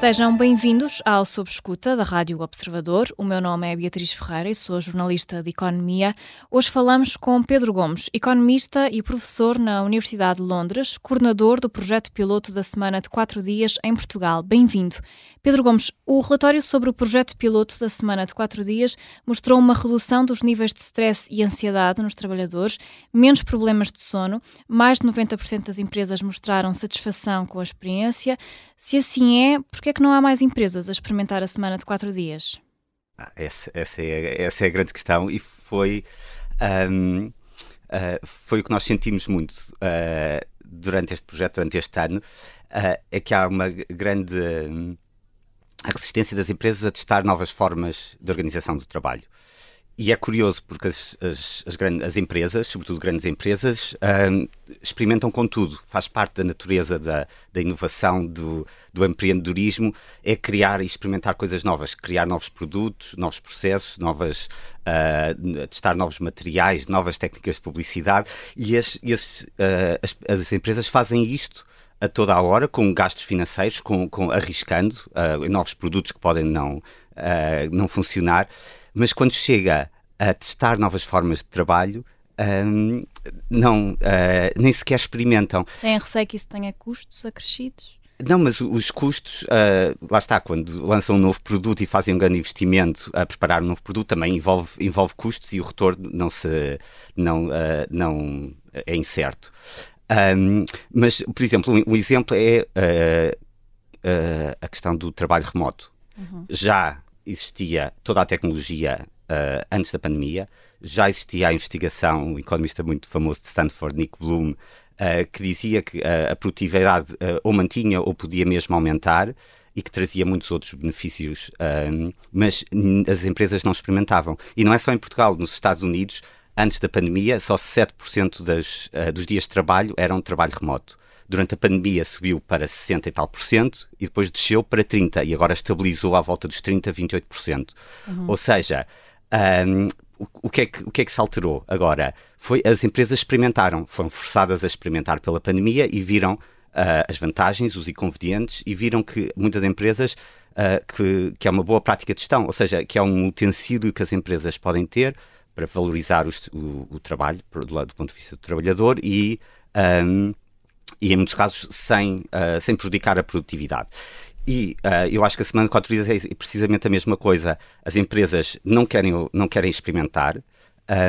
Sejam bem-vindos ao Sob Escuta da Rádio Observador. O meu nome é Beatriz Ferreira e sou jornalista de Economia. Hoje falamos com Pedro Gomes, economista e professor na Universidade de Londres, coordenador do projeto piloto da Semana de Quatro Dias em Portugal. Bem-vindo. Pedro Gomes, o relatório sobre o projeto piloto da Semana de Quatro Dias mostrou uma redução dos níveis de stress e ansiedade nos trabalhadores, menos problemas de sono, mais de 90% das empresas mostraram satisfação com a experiência. Se assim é, por que é que não há mais empresas a experimentar a Semana de Quatro Dias? Ah, essa, essa, é, essa é a grande questão e foi, um, uh, ah, foi o que nós sentimos muito uh, durante este projeto, durante este ano, uh, é que há uma grande... A resistência das empresas a testar novas formas de organização do trabalho. E é curioso porque as, as, as, grandes, as empresas, sobretudo grandes empresas, um, experimentam com tudo. Faz parte da natureza da, da inovação, do, do, empreendedorismo, é criar e experimentar coisas novas, criar novos produtos, novos processos, novas, uh, testar novos materiais, novas técnicas de publicidade. E as, as, uh, as empresas fazem isto a toda a hora, com gastos financeiros, com, com arriscando uh, novos produtos que podem não, uh, não funcionar, mas quando chega a testar novas formas de trabalho, um, não, uh, nem sequer experimentam. Tem receio que isso tenha custos acrescidos? Não, mas os custos, uh, lá está, quando lançam um novo produto e fazem um grande investimento a preparar um novo produto, também envolve, envolve custos e o retorno não, se, não, uh, não é incerto. Um, mas, por exemplo, um, um exemplo é uh, uh, a questão do trabalho remoto. Uhum. Já existia toda a tecnologia uh, antes da pandemia, já existia a investigação, um economista muito famoso de Stanford, Nick Bloom, que dizia que a produtividade ou mantinha ou podia mesmo aumentar e que trazia muitos outros benefícios, mas as empresas não experimentavam. E não é só em Portugal, nos Estados Unidos antes da pandemia, só 7% das, uh, dos dias de trabalho eram de trabalho remoto. Durante a pandemia subiu para 60 e tal por cento e depois desceu para 30 e agora estabilizou à volta dos 30, 28%. Uhum. Ou seja, um, o, o, que é que, o que é que se alterou agora? Foi as empresas experimentaram, foram forçadas a experimentar pela pandemia e viram uh, as vantagens, os inconvenientes e viram que muitas empresas uh, que, que é uma boa prática de gestão, ou seja, que é um utensílio que as empresas podem ter para valorizar o, o, o trabalho do, do, ponto de vista do trabalhador e, um, e em muitos casos, sem, uh, sem prejudicar a produtividade. E uh, eu acho que a semana de quatro dias é precisamente a mesma coisa. As empresas não querem, não querem experimentar,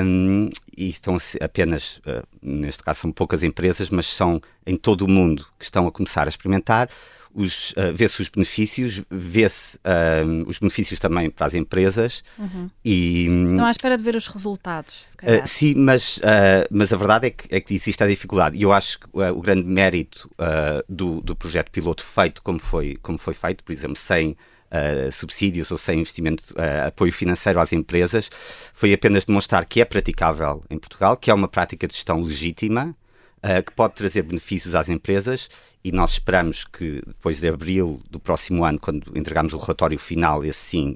um, e estão apenas, uh, neste caso são poucas empresas, mas são em todo o mundo que estão a começar a experimentar uh, vê-se os benefícios, vê-se uh, os benefícios também para as empresas. Uhum. E, Estão à espera de ver os resultados. Uh, sim, mas, mas a verdade é que, é que existe a dificuldade. E eu acho que o grande mérito do, do projeto piloto feito como foi, como foi feito, por exemplo, sem. Uh, subsídios ou sem investimento, uh, apoio financeiro às empresas, foi apenas demonstrar que é praticável em Portugal, que é uma prática de gestão legítima, uh, que pode trazer benefícios às empresas e nós esperamos que depois de abril do próximo ano, quando entregarmos o relatório final, esse sim,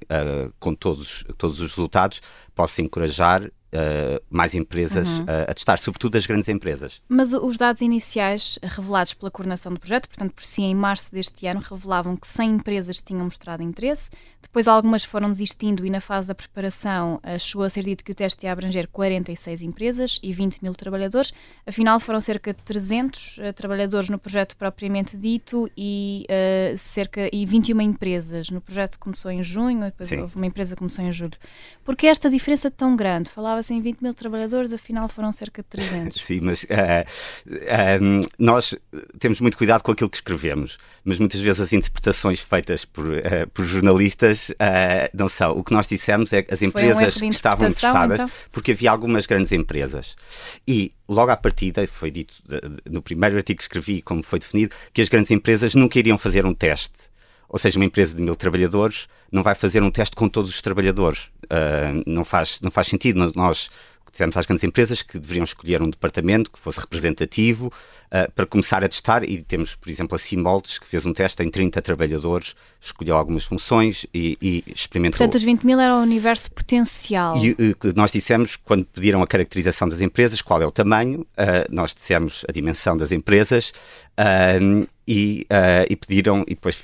com todos, todos os resultados, possa encorajar uh, mais empresas uhum. uh, a testar, sobretudo as grandes empresas. Mas os dados iniciais revelados pela coordenação do projeto, portanto, por si, em março deste ano, revelavam que 100 empresas tinham mostrado interesse, depois algumas foram desistindo e na fase da preparação uh, chegou a ser dito que o teste ia abranger 46 empresas e 20 mil trabalhadores, afinal foram cerca de 300 trabalhadores no projeto propriamente dito e cerca e 21 empresas. No projeto começou em junho, depois Sim. houve uma empresa que começou em julho. Por que esta diferença tão grande? Falava em 20 mil trabalhadores, afinal foram cerca de 300. Sim, mas uh, uh, nós temos muito cuidado com aquilo que escrevemos, mas muitas vezes as interpretações feitas por, uh, por jornalistas não são. O que nós dissemos é que as empresas um estavam interessadas, então? porque havia algumas grandes empresas. E logo à partida, foi dito no primeiro artigo que escrevi, como foi definido, que as grandes empresas nunca iriam fazer um teste ou seja, uma empresa de mil trabalhadores não vai fazer um teste com todos os trabalhadores. Uh, não, faz, não faz sentido. Nós dissemos às grandes empresas que deveriam escolher um departamento que fosse representativo uh, para começar a testar e temos, por exemplo, a Simoldes que fez um teste em 30 trabalhadores, escolheu algumas funções e, e experimentou. Portanto, os 20 mil era o universo potencial. E uh, nós dissemos, quando pediram a caracterização das empresas, qual é o tamanho, uh, nós dissemos a dimensão das empresas e, uh, e, pediram, e depois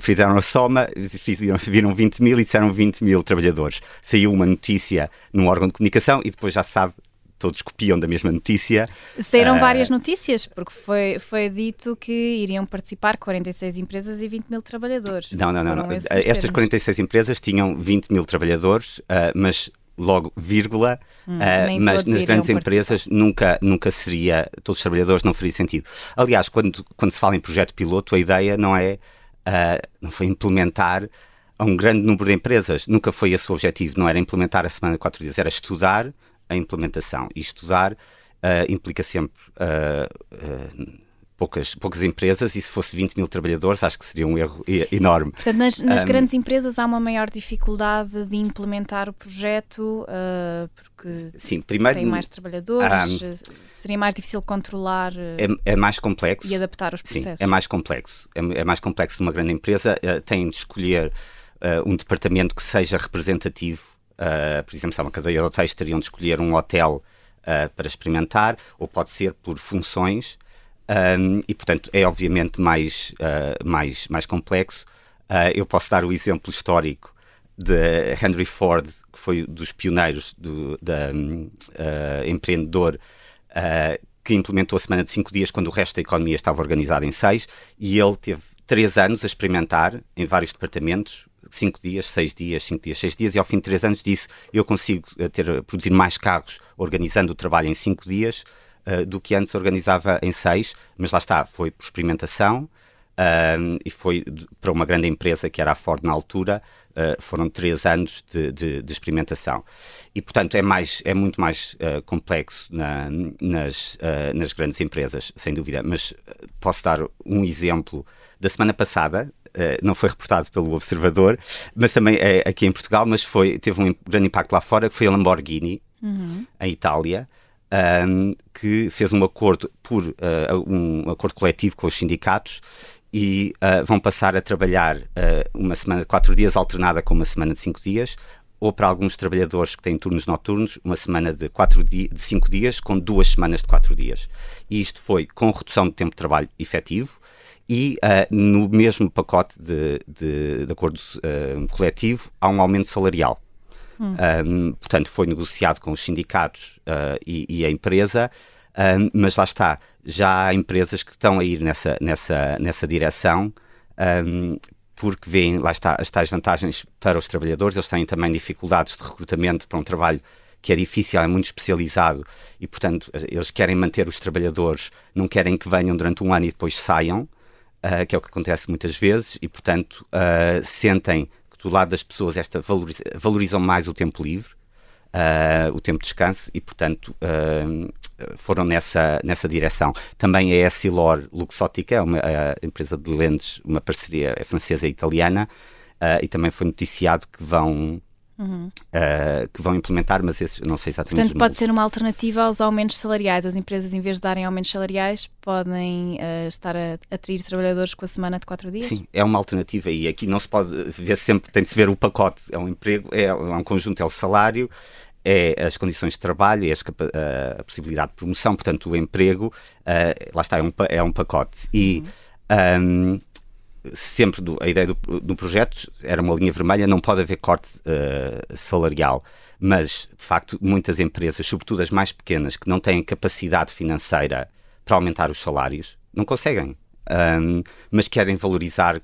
fizeram a soma, fizeram, viram 20 mil e disseram 20 mil trabalhadores. Saiu uma notícia num órgão de comunicação e depois já se sabe todos copiam da mesma notícia. Saíram uh, várias notícias, porque foi, foi dito que iriam participar 46 empresas e 20 mil trabalhadores. Não, não, não. não. Estas 46 empresas tinham 20 mil trabalhadores, uh, mas logo vírgula, hum, uh, mas nas grandes empresas nunca, nunca seria, todos os trabalhadores não faria sentido. Aliás, quando, quando se fala em projeto piloto, a ideia não é, uh, não foi implementar a um grande número de empresas, nunca foi esse o objetivo, não era implementar a semana de quatro dias, era estudar a implementação. E estudar uh, implica sempre poucas, poucas empresas e se fosse 20 mil trabalhadores acho que seria um erro enorme. Portanto, nas, nas um, grandes empresas há uma maior dificuldade de implementar o projeto uh, porque sim, primeiro, tem mais trabalhadores, um, seria mais difícil controlar é, é, mais complexo e adaptar os processos. Sim, é mais complexo. É, é mais complexo numa grande empresa. Uh, tem de escolher uh, um departamento que seja representativo Uh, por exemplo, se há uma cadeia de hotéis, teriam de escolher um hotel para experimentar, ou pode ser por funções, um, e portanto é obviamente mais, uh, mais, mais complexo. eu posso dar o exemplo histórico de Henry Ford, que foi dos pioneiros do da, empreendedor que implementou a semana de cinco dias quando o resto da economia estava organizada em seis, e ele teve três anos a experimentar em vários departamentos, cinco dias, seis dias, cinco dias, seis dias, e ao fim de três anos disse eu consigo eh, ter, produzir mais carros organizando o trabalho em cinco dias uh, do que antes organizava em seis, mas lá está, foi por experimentação uh, e foi para uma grande empresa que era a Ford na altura, uh, foram três anos de, de, de, experimentação. E, portanto, é, mais, é muito mais complexo na, nas, nas grandes empresas, sem dúvida, mas posso dar um exemplo da semana passada, eh, não foi reportado pelo Observador, mas também é aqui em Portugal, mas foi, teve um grande impacto lá fora, que foi a Lamborghini, uhum. em Itália, um, que fez um acordo por uh, um acordo coletivo com os sindicatos e uh, vão passar a trabalhar uh, uma semana de quatro dias alternada com uma semana de cinco dias, ou para alguns trabalhadores que têm turnos noturnos, uma semana de, quatro de cinco dias com duas semanas de quatro dias. E isto foi com redução do tempo de trabalho efetivo, e uh, no mesmo pacote de, de, de acordo uh, coletivo há um aumento salarial. Hum. Um, portanto, foi negociado com os sindicatos uh, e, e, a empresa, um, mas lá está, já há empresas que estão a ir nessa, nessa, nessa direção, um, porque veem, lá está, as tais vantagens para os trabalhadores, eles têm também dificuldades de recrutamento para um trabalho que é difícil, é muito especializado e, portanto, eles querem manter os trabalhadores, não querem que venham durante um ano e depois saiam uh, que é o que acontece muitas vezes, e portanto uh, sentem que do lado das pessoas esta valoriza, valorizam mais o tempo livre, uh, o tempo de descanso, e portanto foram nessa, nessa direção. Também a Essilor Luxótica, uma empresa de lentes, uma parceria francesa e italiana, e também foi noticiado que vão Uhum. Uh, que vão implementar, mas esses não sei exatamente. Portanto, pode ser uma alternativa aos aumentos salariais. As empresas, em vez de darem aumentos salariais, podem uh, estar a atrair trabalhadores com a semana de quatro dias? Sim, é uma alternativa e aqui não se pode ver sempre, tem de se ver o pacote. É um emprego, é, é um conjunto, é o salário, é as condições de trabalho, é a, a possibilidade de promoção, portanto, o emprego, uh, lá está, é um, é um pacote. E. Uhum. Um, sempre do, a ideia do, do, projeto era uma linha vermelha, não pode haver corte uh, salarial. Mas, de facto, muitas empresas, sobretudo as mais pequenas, que não têm capacidade financeira para aumentar os salários, não conseguem. Um, mas querem valorizar, uh,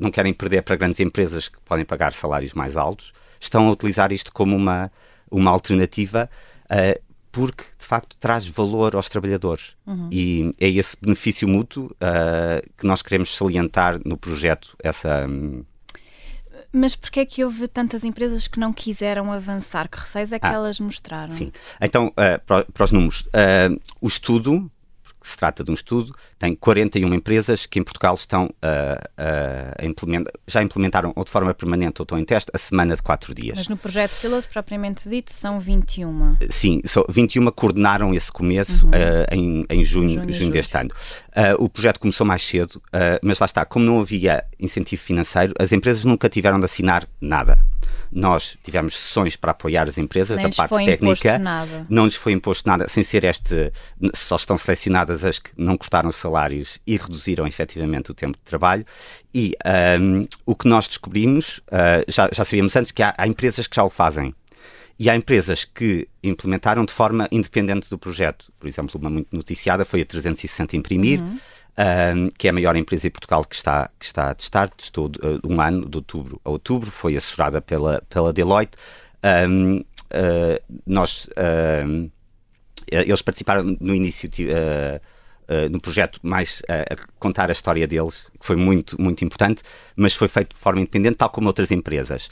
não querem perder para grandes empresas que podem pagar salários mais altos, estão a utilizar isto como uma, uma alternativa. Uh, porque de facto traz valor aos trabalhadores. Uhum. E é esse benefício mútuo uh, que nós queremos salientar no projeto. Essa, um... Mas porquê é que houve tantas empresas que não quiseram avançar? Que receios é que ah, elas mostraram? Sim. Então, uh, para, para, os números, uh, o estudo se trata de um estudo, tem 41 empresas que em Portugal estão uh, uh, implementar, já implementaram ou de forma permanente ou estão em teste a semana de 4 dias. Mas no projeto piloto propriamente dito são 21. Sim, só 21 coordenaram esse começo uhum. uh, em, em junho, junho, junho deste ano. o projeto começou mais cedo, mas lá está, como não havia incentivo financeiro, as empresas nunca tiveram de assinar nada. Nós tivemos sessões para apoiar as empresas Nem da parte foi técnica. Nada. Não lhes foi imposto nada, sem ser este. Só estão selecionadas as que não cortaram salários e reduziram efetivamente o tempo de trabalho. E um, o que nós descobrimos, uh, já, já sabíamos antes, que há, há empresas que já o fazem. E há empresas que implementaram de forma independente do projeto. Por exemplo, uma muito noticiada foi a 360 Imprimir, uhum. Um, que é a maior empresa em Portugal que está, que está a testar. Testou uh, um ano, de outubro a outubro, foi assessorada pela, pela Deloitte. Um, uh, nós, uh, eles participaram no início. No projeto mais a contar a história deles, que foi muito, muito importante, mas foi feito de forma independente, tal como outras empresas.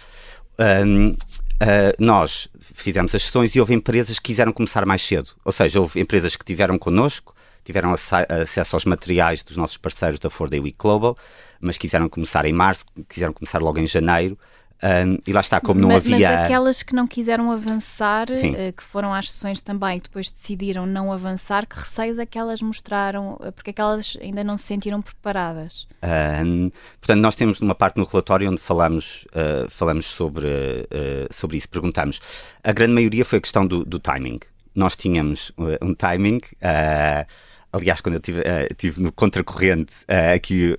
Um, Uh, nós fizemos as sessões e houve empresas que quiseram começar mais cedo. Ou seja, houve empresas que tiveram connosco, tiveram acesso aos materiais dos nossos parceiros da Four Day Week Global, mas quiseram começar em março, quiseram começar logo em janeiro. Um, e lá está, como não mas, havia. Mas aquelas que não quiseram avançar, uh, que foram às sessões também, que depois decidiram não avançar, que receios é que elas mostraram? Eh, porque é que elas ainda não se sentiram preparadas? Um, portanto, nós temos uma parte no relatório onde falamos, uh, falamos sobre, uh, sobre isso, perguntamos. A grande maioria foi a questão do, do timing. Nós tínhamos um timing. Aliás, quando eu estive tive no contracorrente aqui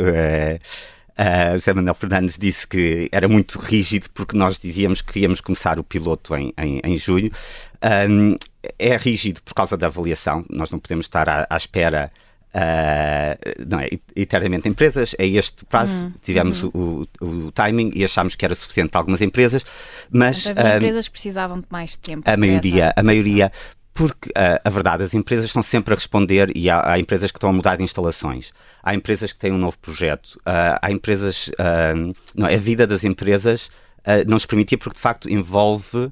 Uh, José Manuel Fernandes disse que era muito rígido porque nós dizíamos que íamos começar o piloto em, em, em julho. Um, é rígido por causa da avaliação, nós não podemos estar à, à espera. Uh, não é, eternamente empresas, é este prazo, uhum. tivemos uhum. O, o, timing e achámos que era suficiente para algumas empresas, mas então, um, empresas precisavam de mais tempo. A maioria, a maioria, porque uh, a verdade, as empresas estão sempre a responder e há, há, empresas que estão a mudar de instalações, há empresas que têm um novo projeto, uh, há empresas. Uh, não, a vida das empresas não nos permitia, porque de facto envolve,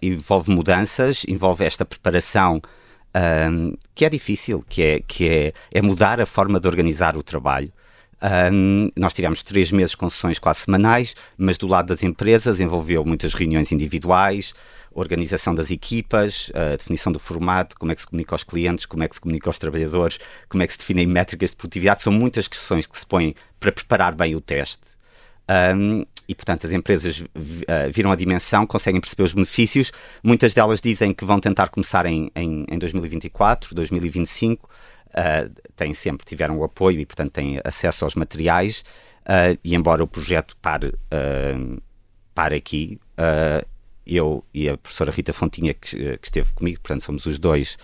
envolve mudanças, envolve esta preparação. que é difícil, que, é, que é, é mudar a forma de organizar o trabalho. Nós tivemos três meses com sessões quase semanais, mas do lado das empresas envolveu muitas reuniões individuais, organização das equipas, a definição do formato, como é que se comunica aos clientes, como é que se comunica aos trabalhadores, como é que se definem métricas de produtividade. São muitas questões que se põem para preparar bem o teste. Um, e, portanto, as empresas uh, viram a dimensão, conseguem perceber os benefícios. Muitas delas dizem que vão tentar começar em, em, em 2024, 2025 uh, têm sempre, tiveram o apoio e, portanto, têm acesso aos materiais. Uh, e embora o projeto pare, uh, pare aqui, eu e a professora Rita Fontinha, que, que esteve comigo, portanto, somos os dois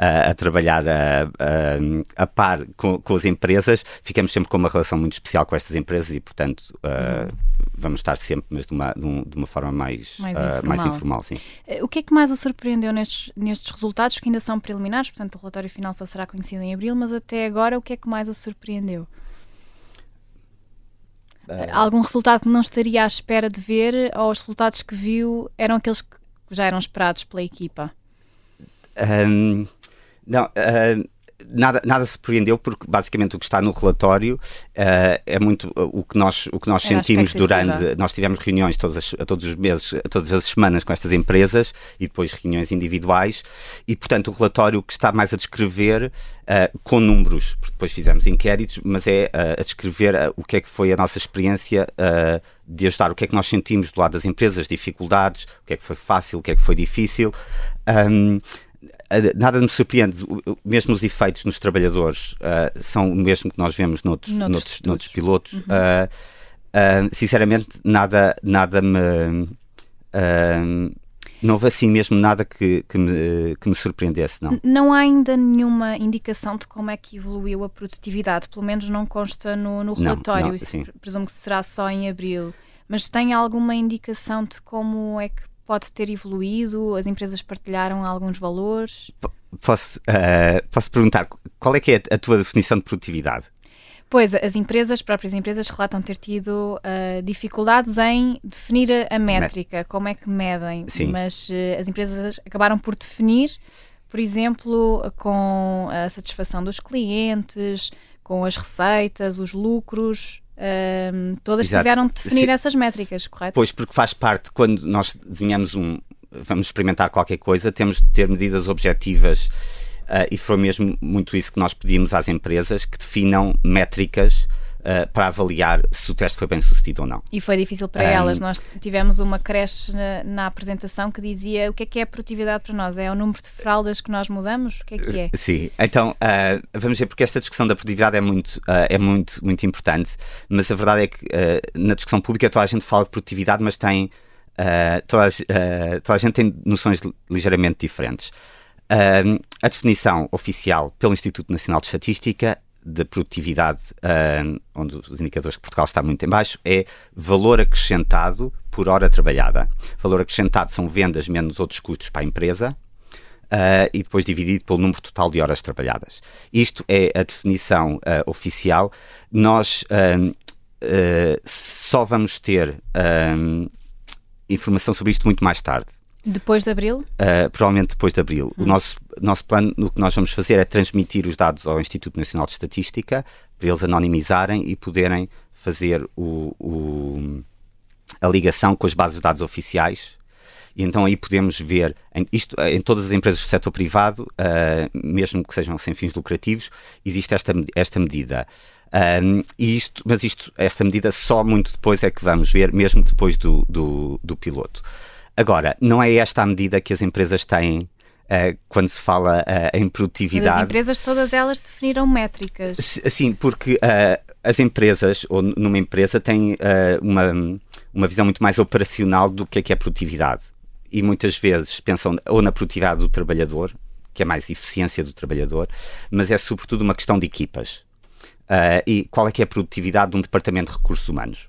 a, a trabalhar a, a, a par com, com, as empresas, ficamos sempre com uma relação muito especial com estas empresas e, portanto, uh, vamos estar sempre, mas de uma, de uma forma mais, mais, uh, informal. mais informal. sim. Eh, o que é que mais o surpreendeu nestes, nestes resultados, que ainda são preliminares, portanto, o relatório final só será conhecido em abril, mas até agora, o que é que mais o surpreendeu? Algum resultado que não estaria à espera de ver ou os resultados que viu eram aqueles que já eram esperados pela equipa? Um, não, uh, nada, nada surpreendeu porque basicamente o que está no relatório uh, é muito uh, o que nós, o que nós sentimos durante. Nós tivemos reuniões todas as, todos os meses, todas as semanas com estas empresas e depois reuniões individuais, e portanto o relatório que está mais a descrever uh, com números, porque depois fizemos inquéritos, mas é a descrever o que é que foi a nossa experiência de ajudar, o que é que nós sentimos do lado das empresas, dificuldades, o que é que foi fácil, o que é que foi difícil. Um, nada me surpreende, mesmo os efeitos nos trabalhadores uh, são o mesmo que nós vemos noutros, noutros, noutros, noutros pilotos. Uhum. Uh, uh, sinceramente, nada, nada me. não houve assim mesmo nada que, que, me, que me surpreendesse, não. Não há ainda nenhuma indicação de como é que evoluiu a produtividade, pelo menos não consta no, no relatório, não, não, Isso, presumo que será só em abril. Mas tem alguma indicação de como é que pode ter evoluído? As empresas partilharam alguns valores? Posso, uh, posso perguntar, qual é que é a tua definição de produtividade? Pois, as empresas, as próprias empresas, relatam ter tido uh, dificuldades em definir a, métrica, como é que medem, Sim. mas uh, as empresas acabaram por definir, por exemplo, com a satisfação dos clientes, com as receitas, os lucros, um, todas Exato. tiveram de definir Sim. essas métricas, correto? Pois, porque faz parte, quando nós desenhamos um. Vamos experimentar qualquer coisa, temos de ter medidas objetivas uh, e foi mesmo muito isso que nós pedimos às empresas que definam métricas uh, para avaliar se o teste foi bem sucedido ou não. E foi difícil para um, elas. Nós tivemos uma creche na, na, apresentação que dizia o que é que é produtividade para nós? É o número de fraldas que nós mudamos? O que é que é? Sim, então uh, vamos ver, porque esta discussão da produtividade é muito, uh, é muito, muito importante, mas a verdade é que na discussão pública toda a gente fala de produtividade, mas tem. toda, a, toda a gente tem noções ligeiramente diferentes. a definição oficial pelo Instituto Nacional de Estatística de produtividade, uh, onde os indicadores que Portugal está muito em baixo, é valor acrescentado por hora trabalhada. Valor acrescentado são vendas menos outros custos para a empresa uh, e depois dividido pelo número total de horas trabalhadas. Isto é a definição uh, oficial. Nós só vamos ter informação sobre isto muito mais tarde. Depois de abril? Uh, provavelmente depois de abril. Hum. O nosso, nosso plano, o que nós vamos fazer é transmitir os dados ao Instituto Nacional de Estatística para eles anonimizarem e poderem fazer o, o, a ligação com as bases de dados oficiais. E então aí podemos ver, em, isto, em todas as empresas do setor privado, uh, mesmo que sejam sem fins lucrativos, existe esta, esta medida. Um, e isto, mas isto, esta medida só muito depois é que vamos ver, mesmo depois do, do, do piloto. Agora, não é esta a medida que as empresas têm Uh, quando se fala uh, em produtividade. As empresas, todas elas definiram métricas. Sim, porque uh, as empresas, ou numa empresa, têm uma, uma visão muito mais operacional do que é, que é produtividade. E muitas vezes pensam ou na produtividade do trabalhador, que é mais eficiência do trabalhador, mas é sobretudo uma questão de equipas. e qual é que é a produtividade de um departamento de recursos humanos?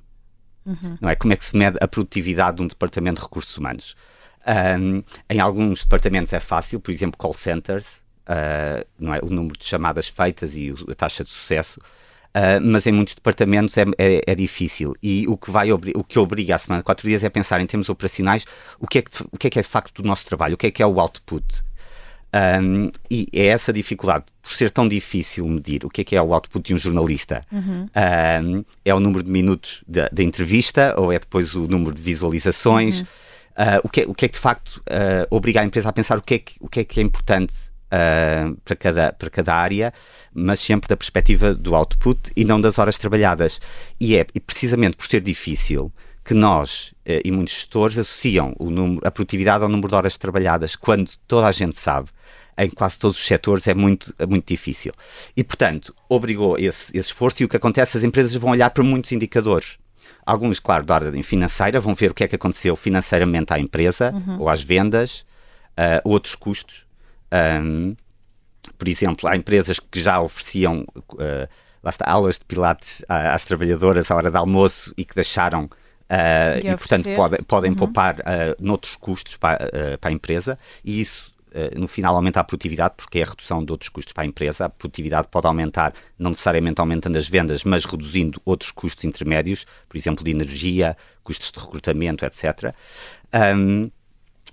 Uhum. Não é? Como é que se mede a produtividade de um departamento de recursos humanos? Um, em alguns departamentos é fácil, por exemplo, call centers, uh, não é? o número de chamadas feitas e a taxa de sucesso. Uh, mas em muitos departamentos é, é, é, difícil e o que, vai, o que obriga a semana de quatro dias é pensar em termos operacionais o que, é que, o que é que é de facto do nosso trabalho, o que é que é o output. Um, e é essa dificuldade, por ser tão difícil medir o que é que é o output de um jornalista. Uhum. Um, é o número de minutos da entrevista ou é depois o número de visualizações? Uhum. Uh, o, que é, o que é que de facto uh, obriga a empresa a pensar o que é que, o que, é, que é importante uh, para, cada, para cada área, mas sempre da perspectiva do output e não das horas trabalhadas. E é e precisamente por ser difícil que nós e muitos gestores associam número, a produtividade ao número de horas trabalhadas, quando toda a gente sabe em quase todos os setores é muito, é muito difícil. E, portanto, obrigou esse, esse esforço e o que acontece, as empresas vão olhar para muitos indicadores. Alguns, claro, da ordem financeira, vão ver o que é que aconteceu financeiramente à empresa uhum. ou às vendas, uh, outros custos. Um, por exemplo, há empresas que já ofereciam uh, lá está, aulas de pilates às trabalhadoras à hora de almoço e que deixaram Uh, e, portanto, pode, podem uhum. poupar uh, noutros custos para, uh, para a empresa e isso no final aumenta a produtividade porque é a redução de outros custos para a empresa. A produtividade pode aumentar, não necessariamente aumentando as vendas, mas reduzindo outros custos intermédios, por exemplo, de energia, custos de recrutamento, etc. Um,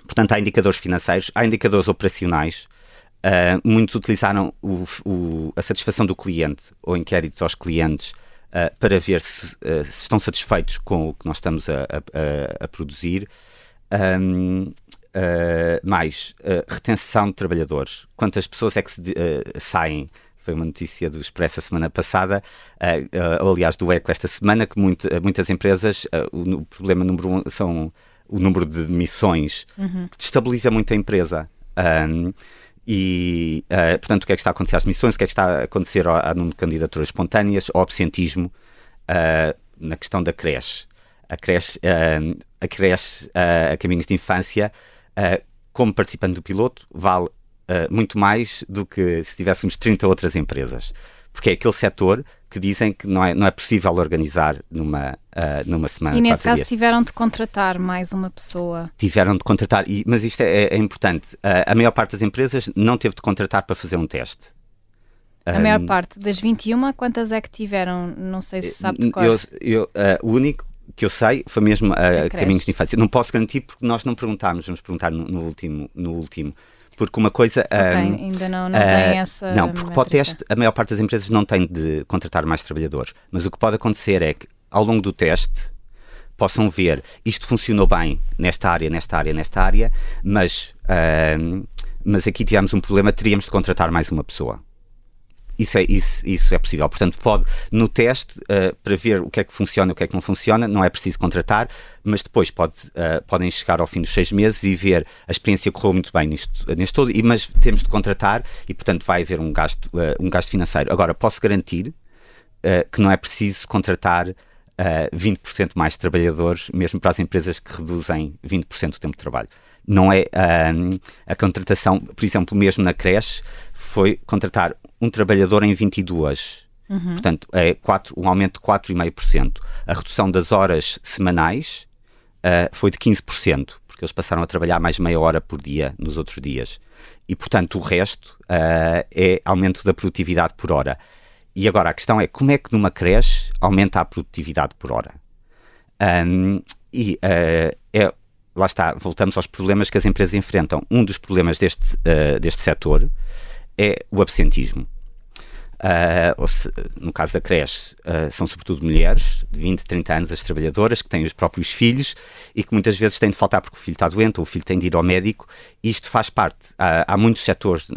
portanto, há indicadores financeiros, há indicadores operacionais. Uh, muitos utilizaram o, o, a satisfação do cliente ou inquéritos aos clientes uh, para ver se, uh, se, estão satisfeitos com o que nós estamos a, a, a produzir. Um, Uh, mais uh, retenção de trabalhadores. Quantas pessoas é que se, uh, saem? Foi uma notícia do Expresso a semana passada, ou aliás do ECO esta semana, que muito, muitas empresas, o, o, problema número um são o número de demissões, uhum. que destabiliza muito a empresa. Um, e, uh, portanto, o que é que está a acontecer às missões, o que é que está a acontecer ao, ao número de candidaturas espontâneas, ao absentismo, uh, na questão da creche. A creche, uh, a, creche a caminhos de infância, como participante do piloto, vale muito mais do que se tivéssemos 30 outras empresas. Porque é aquele setor que dizem que não é, não é possível organizar numa, uh, numa semana. E nesse caso dias. tiveram de contratar mais uma pessoa. Tiveram de contratar, e, mas isto é, é importante. Uh, a maior parte das empresas não teve de contratar para fazer um teste. A um, maior parte das 21, quantas é que tiveram? Não sei se sabe de qual. Eu, eu, uh, o único que eu sei foi mesmo a Caminhos de Infância. Não posso garantir porque nós não perguntámos, vamos perguntar no, no último. No último porque uma coisa. Okay, um, ainda não, não uh, tem essa. Não, porque para o teste, a maior parte das empresas não tem de contratar mais trabalhadores. Mas o que pode acontecer é que, ao longo do teste, possam ver isto funcionou bem nesta área, nesta área, nesta área, mas, uh, mas aqui tivemos um problema, teríamos de contratar mais uma pessoa. Isso é, isso, isso é possível. Portanto, pode, no teste, uh, para ver o que é que funciona e o que é que não funciona, não é preciso contratar, mas depois pode, uh, podem chegar ao fim dos seis meses e ver a experiência correu muito bem nisto, neste todo, e, mas temos de contratar e, portanto, vai haver um gasto, uh, um gasto financeiro. Agora, posso garantir que não é preciso contratar uh, 20% mais trabalhadores, mesmo para as empresas que reduzem 20% do tempo de trabalho. Não é uh, a contratação, por exemplo, mesmo na creche, foi contratar um trabalhador em 22. Uhum. Portanto, é 4, um aumento de 4,5%. A redução das horas semanais uh, foi de 15%, porque eles passaram a trabalhar mais meia hora por dia nos outros dias. E, portanto, o resto uh, é aumento da produtividade por hora. E agora a questão é como é que numa creche aumenta a produtividade por hora? Um, e uh, é, lá está, voltamos aos problemas que as empresas enfrentam. Um dos problemas deste, uh, deste setor é o absentismo. Uh, se, no caso da creche, uh, são sobretudo mulheres de 20, 30 anos, as trabalhadoras, que têm os próprios filhos e que muitas vezes têm de faltar porque o filho está doente ou o filho tem de ir ao médico. Isto faz parte. Uh, há muitos setores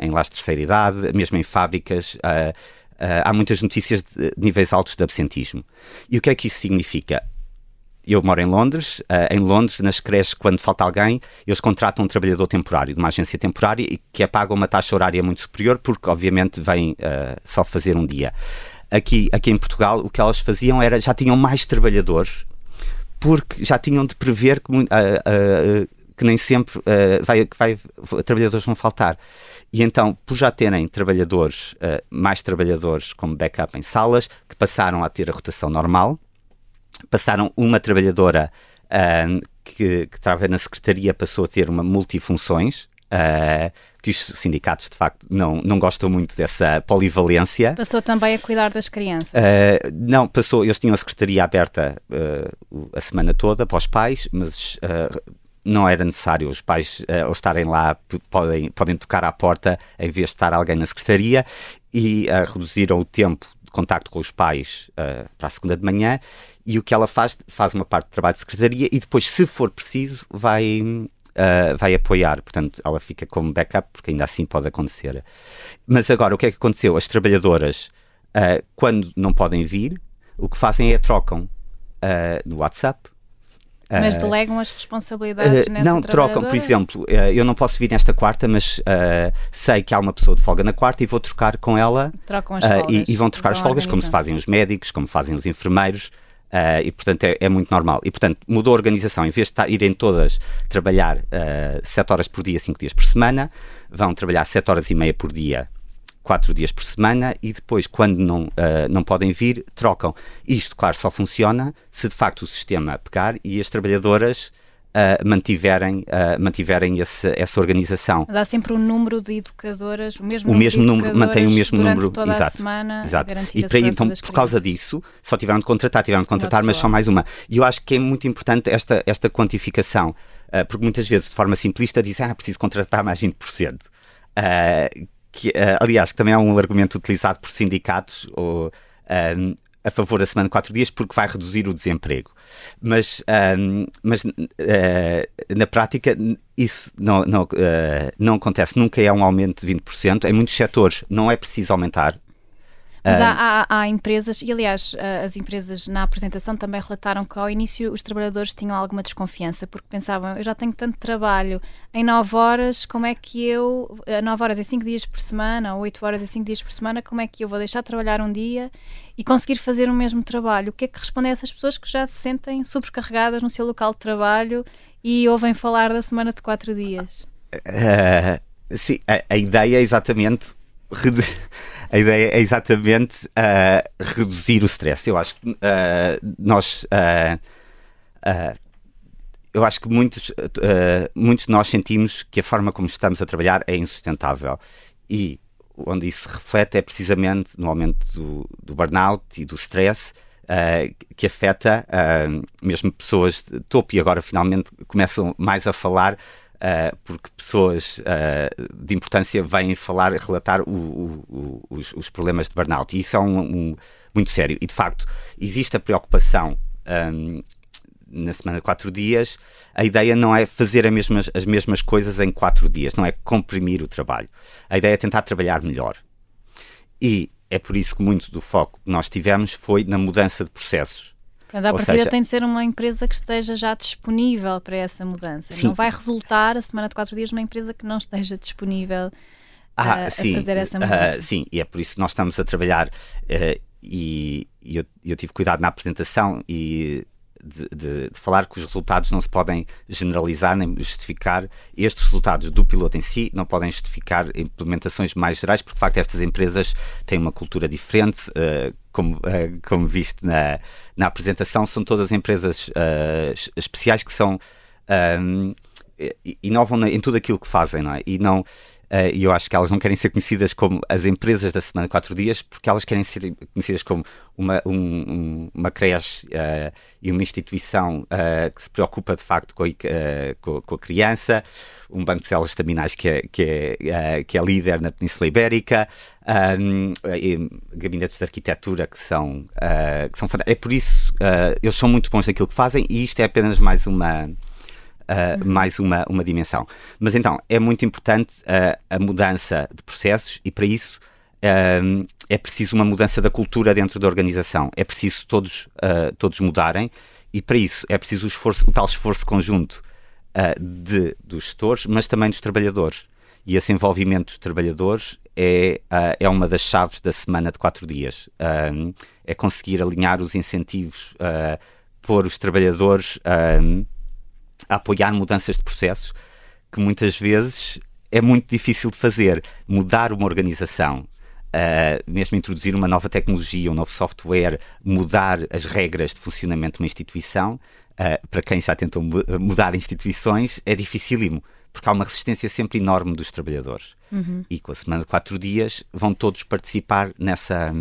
em lares de terceira idade, mesmo em fábricas, há muitas notícias de níveis altos de absentismo. E o que é que isso significa? Eu moro em Londres. Uh, em Londres, nas creches, quando falta alguém, eles contratam um trabalhador temporário, de uma agência temporária, e que é paga uma taxa horária muito superior, porque, obviamente, vem uh, só fazer um dia. Aqui, aqui em Portugal, o que elas faziam era já tinham mais trabalhadores, porque já tinham de prever que, que nem sempre vai, que vai, trabalhadores vão faltar. E então, por já terem trabalhadores, uh, mais trabalhadores como backup em salas, que passaram a ter a rotação normal, passaram uma trabalhadora uh, que, que estava na secretaria, passou a ter uma multifunções, uh, que os sindicatos de facto não, não gostam muito dessa polivalência. Passou também a cuidar das crianças? Uh, não, passou, eles tinham a secretaria aberta uh, a semana toda para os pais, mas uh, não era necessário. Os pais, ao estarem lá, podem, podem tocar à porta em vez de estar alguém na secretaria e reduziram o tempo contacto com os pais uh, para a segunda de manhã. E o que ela faz, faz uma parte de trabalho de secretaria e depois, se for preciso, vai, uh, vai apoiar. Portanto, ela fica como backup, porque ainda assim pode acontecer. Mas agora, o que é que aconteceu? As trabalhadoras, quando não podem vir, o que fazem é trocam no WhatsApp mas ah, delegam as responsabilidades uh, nessa Não, trocam, por exemplo, uh, eu não posso vir nesta quarta, mas uh, sei que há uma pessoa de folga na quarta e vou trocar com ela. Trocam as folgas. E, e, vão trocar as folgas, como se fazem os médicos, como fazem os enfermeiros. e portanto é, é, muito normal. E portanto mudou a organização. Em vez de irem todas trabalhar uh, 7 horas por dia, 5 dias por semana, vão trabalhar 7 horas e meia por dia quatro dias por semana e depois, quando não, uh, não podem vir, trocam. Isto, claro, só funciona se de facto o sistema pegar e as trabalhadoras uh, mantiverem, uh, mantiverem esse, essa organização. Dá sempre um número de educadoras, o mesmo o mesmo número, mantém o mesmo número, toda exato, a semana, exato. E para então, por causa disso, só tiveram de contratar, tiveram de contratar, mas só mais uma. E eu acho que é muito importante esta, esta quantificação, uh, porque muitas vezes, de forma simplista, dizem, ah, preciso contratar mais 20%. Uh, que, uh, aliás, que também é um argumento utilizado por sindicatos ou, um, ehm, a favor da semana de quatro dias porque vai reduzir o desemprego. Mas, um, ehm, mas uh, na prática isso não, não, uh, não acontece, nunca é um aumento de 20%. Em muitos setores não é preciso aumentar mas há, há, há, empresas, e aliás, as empresas na apresentação também relataram que ao início os trabalhadores tinham alguma desconfiança, porque pensavam, eu já tenho tanto trabalho em 9 horas, como é que eu, 9 horas em 5 dias por semana, ou 8 horas em 5 dias por semana, como é que eu vou deixar de trabalhar um dia e conseguir fazer o mesmo trabalho? O que é que responde a essas pessoas que já se sentem sobrecarregadas no seu local de trabalho e ouvem falar da semana de 4 dias? Uh, sim, a, a ideia é exatamente a ideia é exatamente uh, reduzir o stress. Eu acho que uh, nós. Uh, eu acho que muitos, muitos de nós sentimos que a forma como estamos a trabalhar é insustentável. E onde isso se reflete é precisamente no aumento do, do burnout e do stress. Que afeta mesmo pessoas de topo e agora finalmente começam mais a falar Uh, porque pessoas uh, de importância vêm falar, relatar o, o, o, os, os, problemas de burnout. E isso é um, um, muito sério. E, de facto, existe a preocupação um, na semana de quatro dias. A ideia não é fazer mesmas, as mesmas coisas em quatro dias, não é comprimir o trabalho. A ideia é tentar trabalhar melhor. E é por isso que muito do foco que nós tivemos foi na mudança de processos. Portanto, a partida seja, tem de ser uma empresa que esteja já disponível para essa mudança. Sim. Não vai resultar a semana de quatro dias numa empresa que não esteja disponível ah, a, sim, a fazer essa mudança. Uh, sim, e é por isso que nós estamos a trabalhar uh, e, e eu, eu, tive cuidado na apresentação e de, de, de, falar que os resultados não se podem generalizar nem justificar. Estes resultados do piloto em si não podem justificar implementações mais gerais, porque de facto estas empresas têm uma cultura diferente. Uh, como, uh, como viste na, na apresentação, são todas empresas uh, especiais que são. Um, inovam em tudo aquilo que fazem, não é? E não, Uh, e eu acho que elas não querem ser conhecidas como as empresas da semana quatro dias, porque elas querem ser conhecidas como uma, um, uma creche uh, e uma instituição uh, que se preocupa de facto com a, com, com a criança, um banco de células estaminais que é, que é, que é líder na Península Ibérica, um, gabinetes de arquitetura que são, que são É por isso, eles são muito bons naquilo que fazem e isto é apenas mais uma uh, mais uma, uma dimensão. Mas então, é muito importante uh, a mudança de processos e para isso uh, é preciso uma mudança da cultura dentro da organização. É preciso todos, todos mudarem e para isso é preciso o, esforço, o tal esforço conjunto de, dos gestores, mas também dos trabalhadores. E esse envolvimento dos trabalhadores é, é uma das chaves da semana de quatro dias. é conseguir alinhar os incentivos, pôr os trabalhadores a apoiar mudanças de processos que muitas vezes é muito difícil de fazer. Mudar uma organização, uh, mesmo introduzir uma nova tecnologia, um novo software, mudar as regras de funcionamento de uma instituição, uh, para quem já tentou mudar instituições, é dificílimo, porque há uma resistência sempre enorme dos trabalhadores. Uhum. E com a semana de quatro dias vão todos participar nessa.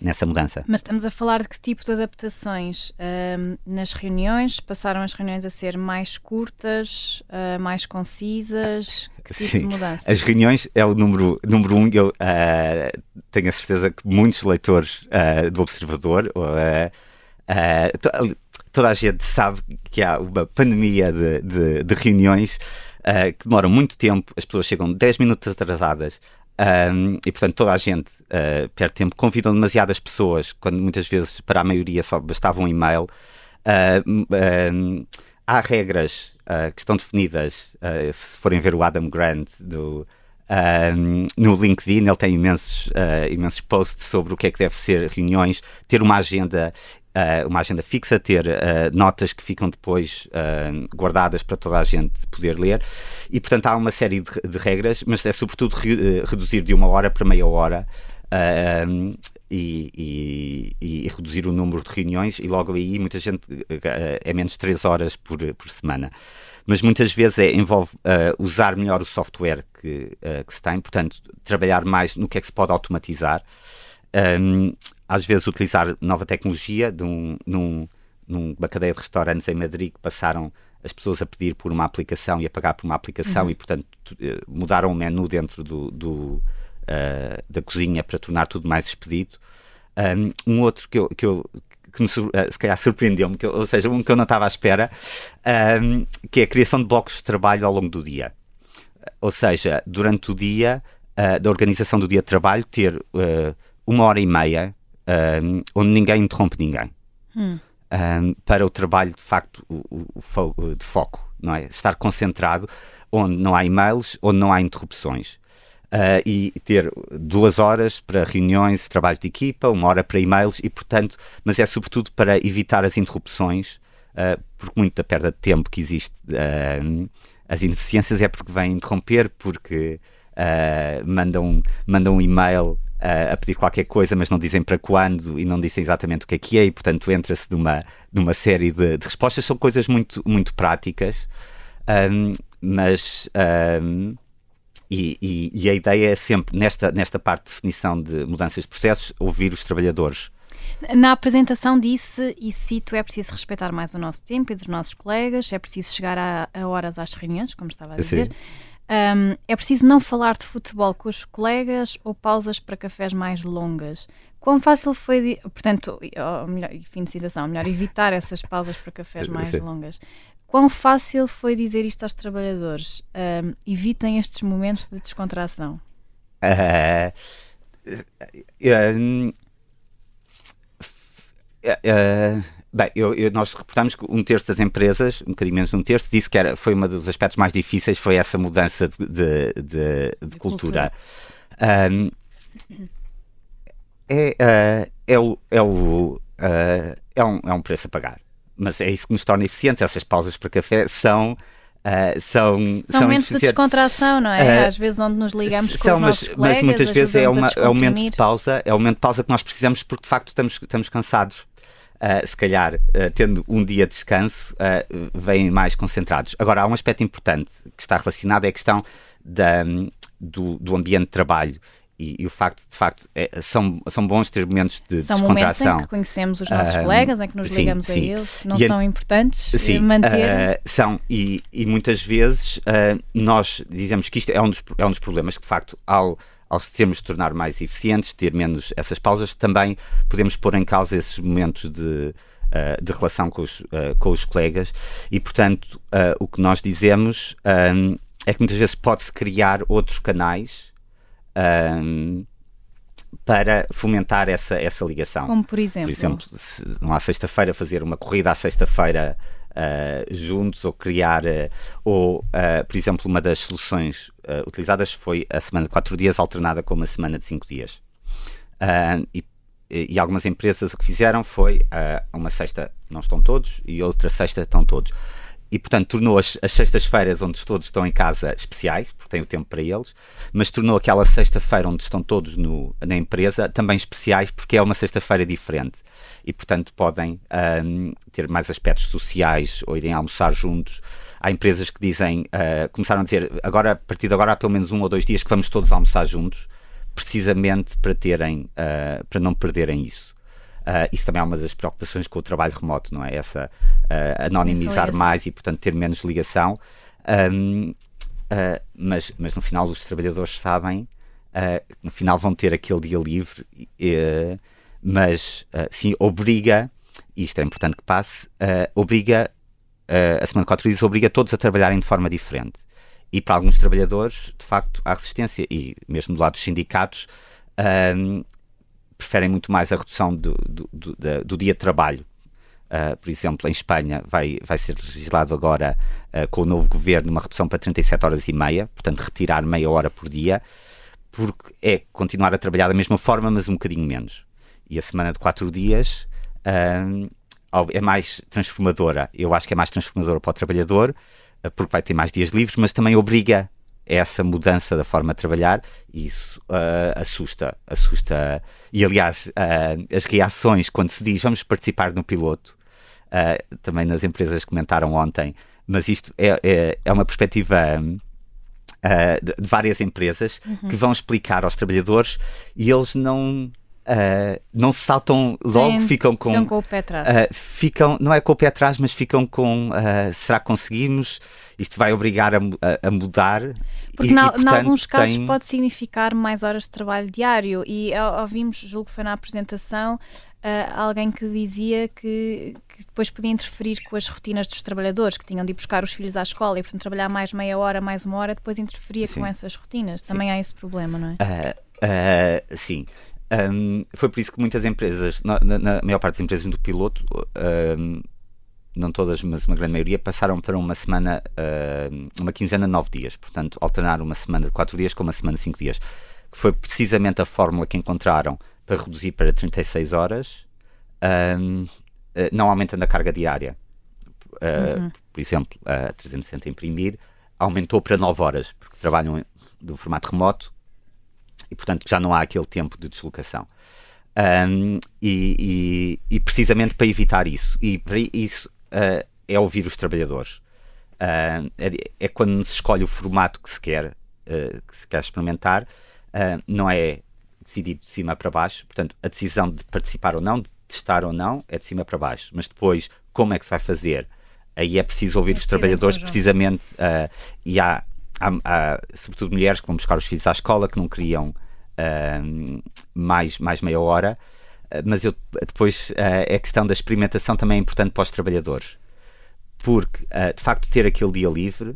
Nessa mudança. Mas estamos a falar de que tipo de adaptações um, nas reuniões? Passaram as reuniões a ser mais curtas, uh, mais concisas? Que tipo Sim. de mudança? As reuniões é o número, número um. Eu uh, tenho a certeza que muitos leitores uh, do Observador, to, toda a gente sabe que há uma pandemia de, de, de reuniões que demoram muito tempo, as pessoas chegam 10 minutos atrasadas um, e portanto toda a gente uh, perde tempo, convidam demasiadas pessoas, quando muitas vezes para a maioria só bastava um e-mail. Uh, um, há regras uh, que estão definidas, se forem ver o Adam Grant do, no LinkedIn, ele tem imensos, imensos posts sobre o que é que deve ser reuniões, ter uma agenda uh, uma agenda fixa, ter uh, notas que ficam depois uh, guardadas para toda a gente poder ler. E, portanto, há uma série de, de regras, mas é sobretudo re, reduzir de uma hora para meia hora. E, e, e, reduzir o número de reuniões e logo aí muita gente é menos de 3 horas por, por semana mas muitas vezes é, envolve uh, usar melhor o software que, uh, que se tem, portanto, trabalhar mais no que é que se pode automatizar. Um, às vezes utilizar nova tecnologia de um, num, numa cadeia de restaurantes em Madrid que passaram as pessoas a pedir por uma aplicação e a pagar por uma aplicação uhum. e, portanto, eh, mudaram o menu dentro do, do uh, da cozinha para tornar tudo mais expedito. Um, outro que eu, que eu que me, uh, se calhar surpreendeu-me, ou seja, um que eu não estava à espera, um, que é a criação de blocos de trabalho ao longo do dia. Ou seja, durante o dia, uh, da organização do dia de trabalho, ter uma hora e meia um, onde ninguém interrompe ninguém. Hum. Um, para o trabalho de facto o, o, de foco, não é? Estar concentrado onde não há e-mails, onde não há interrupções. Uh, e ter duas horas para reuniões, trabalho de equipa, uma hora para e-mails e, portanto, mas é sobretudo para evitar as interrupções, uh, porque muita perda de tempo que existe. Uh, as ineficiências é porque vêm interromper, porque mandam, mandam um e-mail a pedir qualquer coisa, mas não dizem para quando e não dizem exatamente o que é que é, e portanto entra-se numa, numa série de, de, respostas. São coisas muito, muito práticas, um, mas. Um, e, e, e, a ideia é sempre, nesta, nesta parte de definição de mudanças de processos, ouvir os trabalhadores. Na apresentação disse, e cito, é preciso respeitar mais o nosso tempo e dos nossos colegas, é preciso chegar a, a horas às reuniões, como estava a dizer. Sim um, é preciso não falar de futebol com os colegas ou pausas para cafés mais longas. Quão fácil foi, portanto, melhor, fim de citação, melhor evitar essas pausas para cafés mais Sim. longas. Quão fácil foi dizer isto aos trabalhadores? Um, evitem estes momentos de descontração. Uh, Bem, eu, eu, nós reportamos que um terço das empresas, um bocadinho menos de um terço, disse que era, foi um dos aspectos mais difíceis, foi essa mudança de, de, de, de cultura. cultura. Um, é, uh, é, o, é, o, uh, é, um, é um preço a pagar. Mas é isso que nos torna eficientes. Essas pausas para café são Uh, são, são, são momentos de descontração, não é? Uh, Às vezes onde nos ligamos com os mas, nossos colegas, mas muitas vezes é, uma, é um momento de pausa, é um momento de pausa que nós precisamos porque de facto estamos, estamos cansados. Uh, se calhar, tendo um dia de descanso, vêm mais concentrados. Agora, há um aspecto importante que está relacionado, é a questão da, do, do ambiente de trabalho e, e, o facto, de facto, é, são, são bons ter momentos de são descontração. São momentos em que conhecemos os nossos uh, colegas, em que nos sim, ligamos sim. a eles, não e são importantes sim, manter? Uh, são, e, e, muitas vezes uh, nós dizemos que isto é um dos, é um dos problemas, que de facto, ao, ao sermos tornar mais eficientes, ter menos essas pausas, também podemos pôr em causa esses momentos de, de relação com os, com os colegas e, portanto, o que nós dizemos é que muitas vezes pode-se criar outros canais para fomentar essa, essa ligação. Como por exemplo? Por exemplo, se, não sexta-feira fazer uma corrida à sexta-feira uh, juntos ou criar, uh, ou uh, por exemplo, uma das soluções utilizadas foi a semana de quatro dias alternada com uma semana de cinco dias. E, e, algumas empresas o que fizeram foi uma sexta não estão todos e outra sexta estão todos e, portanto, tornou as, as sextas-feiras onde todos estão em casa especiais, porque têm o tempo para eles, mas tornou aquela sexta-feira onde estão todos no, na empresa também especiais, porque é uma sexta-feira diferente. E, portanto, podem um, ter mais aspectos sociais ou irem almoçar juntos. Há empresas que dizem, uh, começaram a dizer, agora, a partir de agora, há pelo menos um ou dois dias que vamos todos almoçar juntos, precisamente para terem, uh, para não perderem isso. Uh, isso também é uma das preocupações com o trabalho remoto, não é? Essa anonimizar mais e, portanto, ter menos ligação. Um, mas, mas no final os trabalhadores sabem, no final vão ter aquele dia livre, mas sim, obriga, e isto é importante que passe, obriga, a semana de dias obriga todos a trabalharem de forma diferente. E para alguns trabalhadores, de facto, há resistência, e mesmo do lado dos sindicatos, um, preferem muito mais a redução do, do, do, do dia de trabalho. Uh, por exemplo, em Espanha vai, vai ser legislado agora uh, com o novo governo uma redução para 37 horas e meia, portanto retirar meia hora por dia, porque é continuar a trabalhar da mesma forma, mas um bocadinho menos. E a semana de quatro dias uh, é mais transformadora. Eu acho que é mais transformadora para o trabalhador, porque vai ter mais dias livres, mas também obriga essa mudança da forma de trabalhar e isso uh, assusta, assusta. E aliás, uh, as reações quando se diz vamos participar no piloto, uh, também nas empresas comentaram ontem, mas isto é, é, é uma perspectiva de, de, várias empresas uhum. que vão explicar aos trabalhadores e eles não Uh, não se saltam logo, Sim, ficam com. Ficam com o pé atrás. Uh, ficam, não é com o pé atrás, mas ficam com. Uh, será que conseguimos? Isto vai obrigar a, a, mudar. Porque, em alguns casos, tem... pode significar mais horas de trabalho diário. E ouvimos, julgo que foi na apresentação, alguém que dizia que, que, depois podia interferir com as rotinas dos trabalhadores, que tinham de ir buscar os filhos à escola e, portanto, trabalhar mais meia hora, mais uma hora, depois interferia sim. com essas rotinas. Também sim. há esse problema, não é? sim. Um, foi por isso que muitas empresas, na, na, maior parte das empresas do piloto, um, não todas, mas uma grande maioria, passaram para uma semana, uh, uma quinzena de nove dias. Portanto, alternar uma semana de quatro dias com uma semana de cinco dias. Que foi precisamente a fórmula que encontraram para reduzir para 36 horas, um, ah, não aumentando a carga diária. Uh, uhum. Por exemplo, a 360 imprimir aumentou para 9 horas, porque trabalham do formato remoto e, portanto, já não há aquele tempo de deslocação. Um, e, e, e, precisamente para evitar isso, e para isso uh, é ouvir os trabalhadores. Uh, é, é, quando se escolhe o formato que se quer, uh, que se quer experimentar, não é decidido de cima para baixo, portanto, a decisão de participar ou não, de testar ou não, é de cima para baixo. Mas depois, como é que se vai fazer? Aí é preciso ouvir é os trabalhadores, precisamente, e há há, há, sobretudo mulheres que vão buscar os filhos à escola que não queriam uh, mais, mais meia hora, uh, mas eu, depois uh, a questão da experimentação também é importante para os trabalhadores, porque de facto ter aquele dia livre,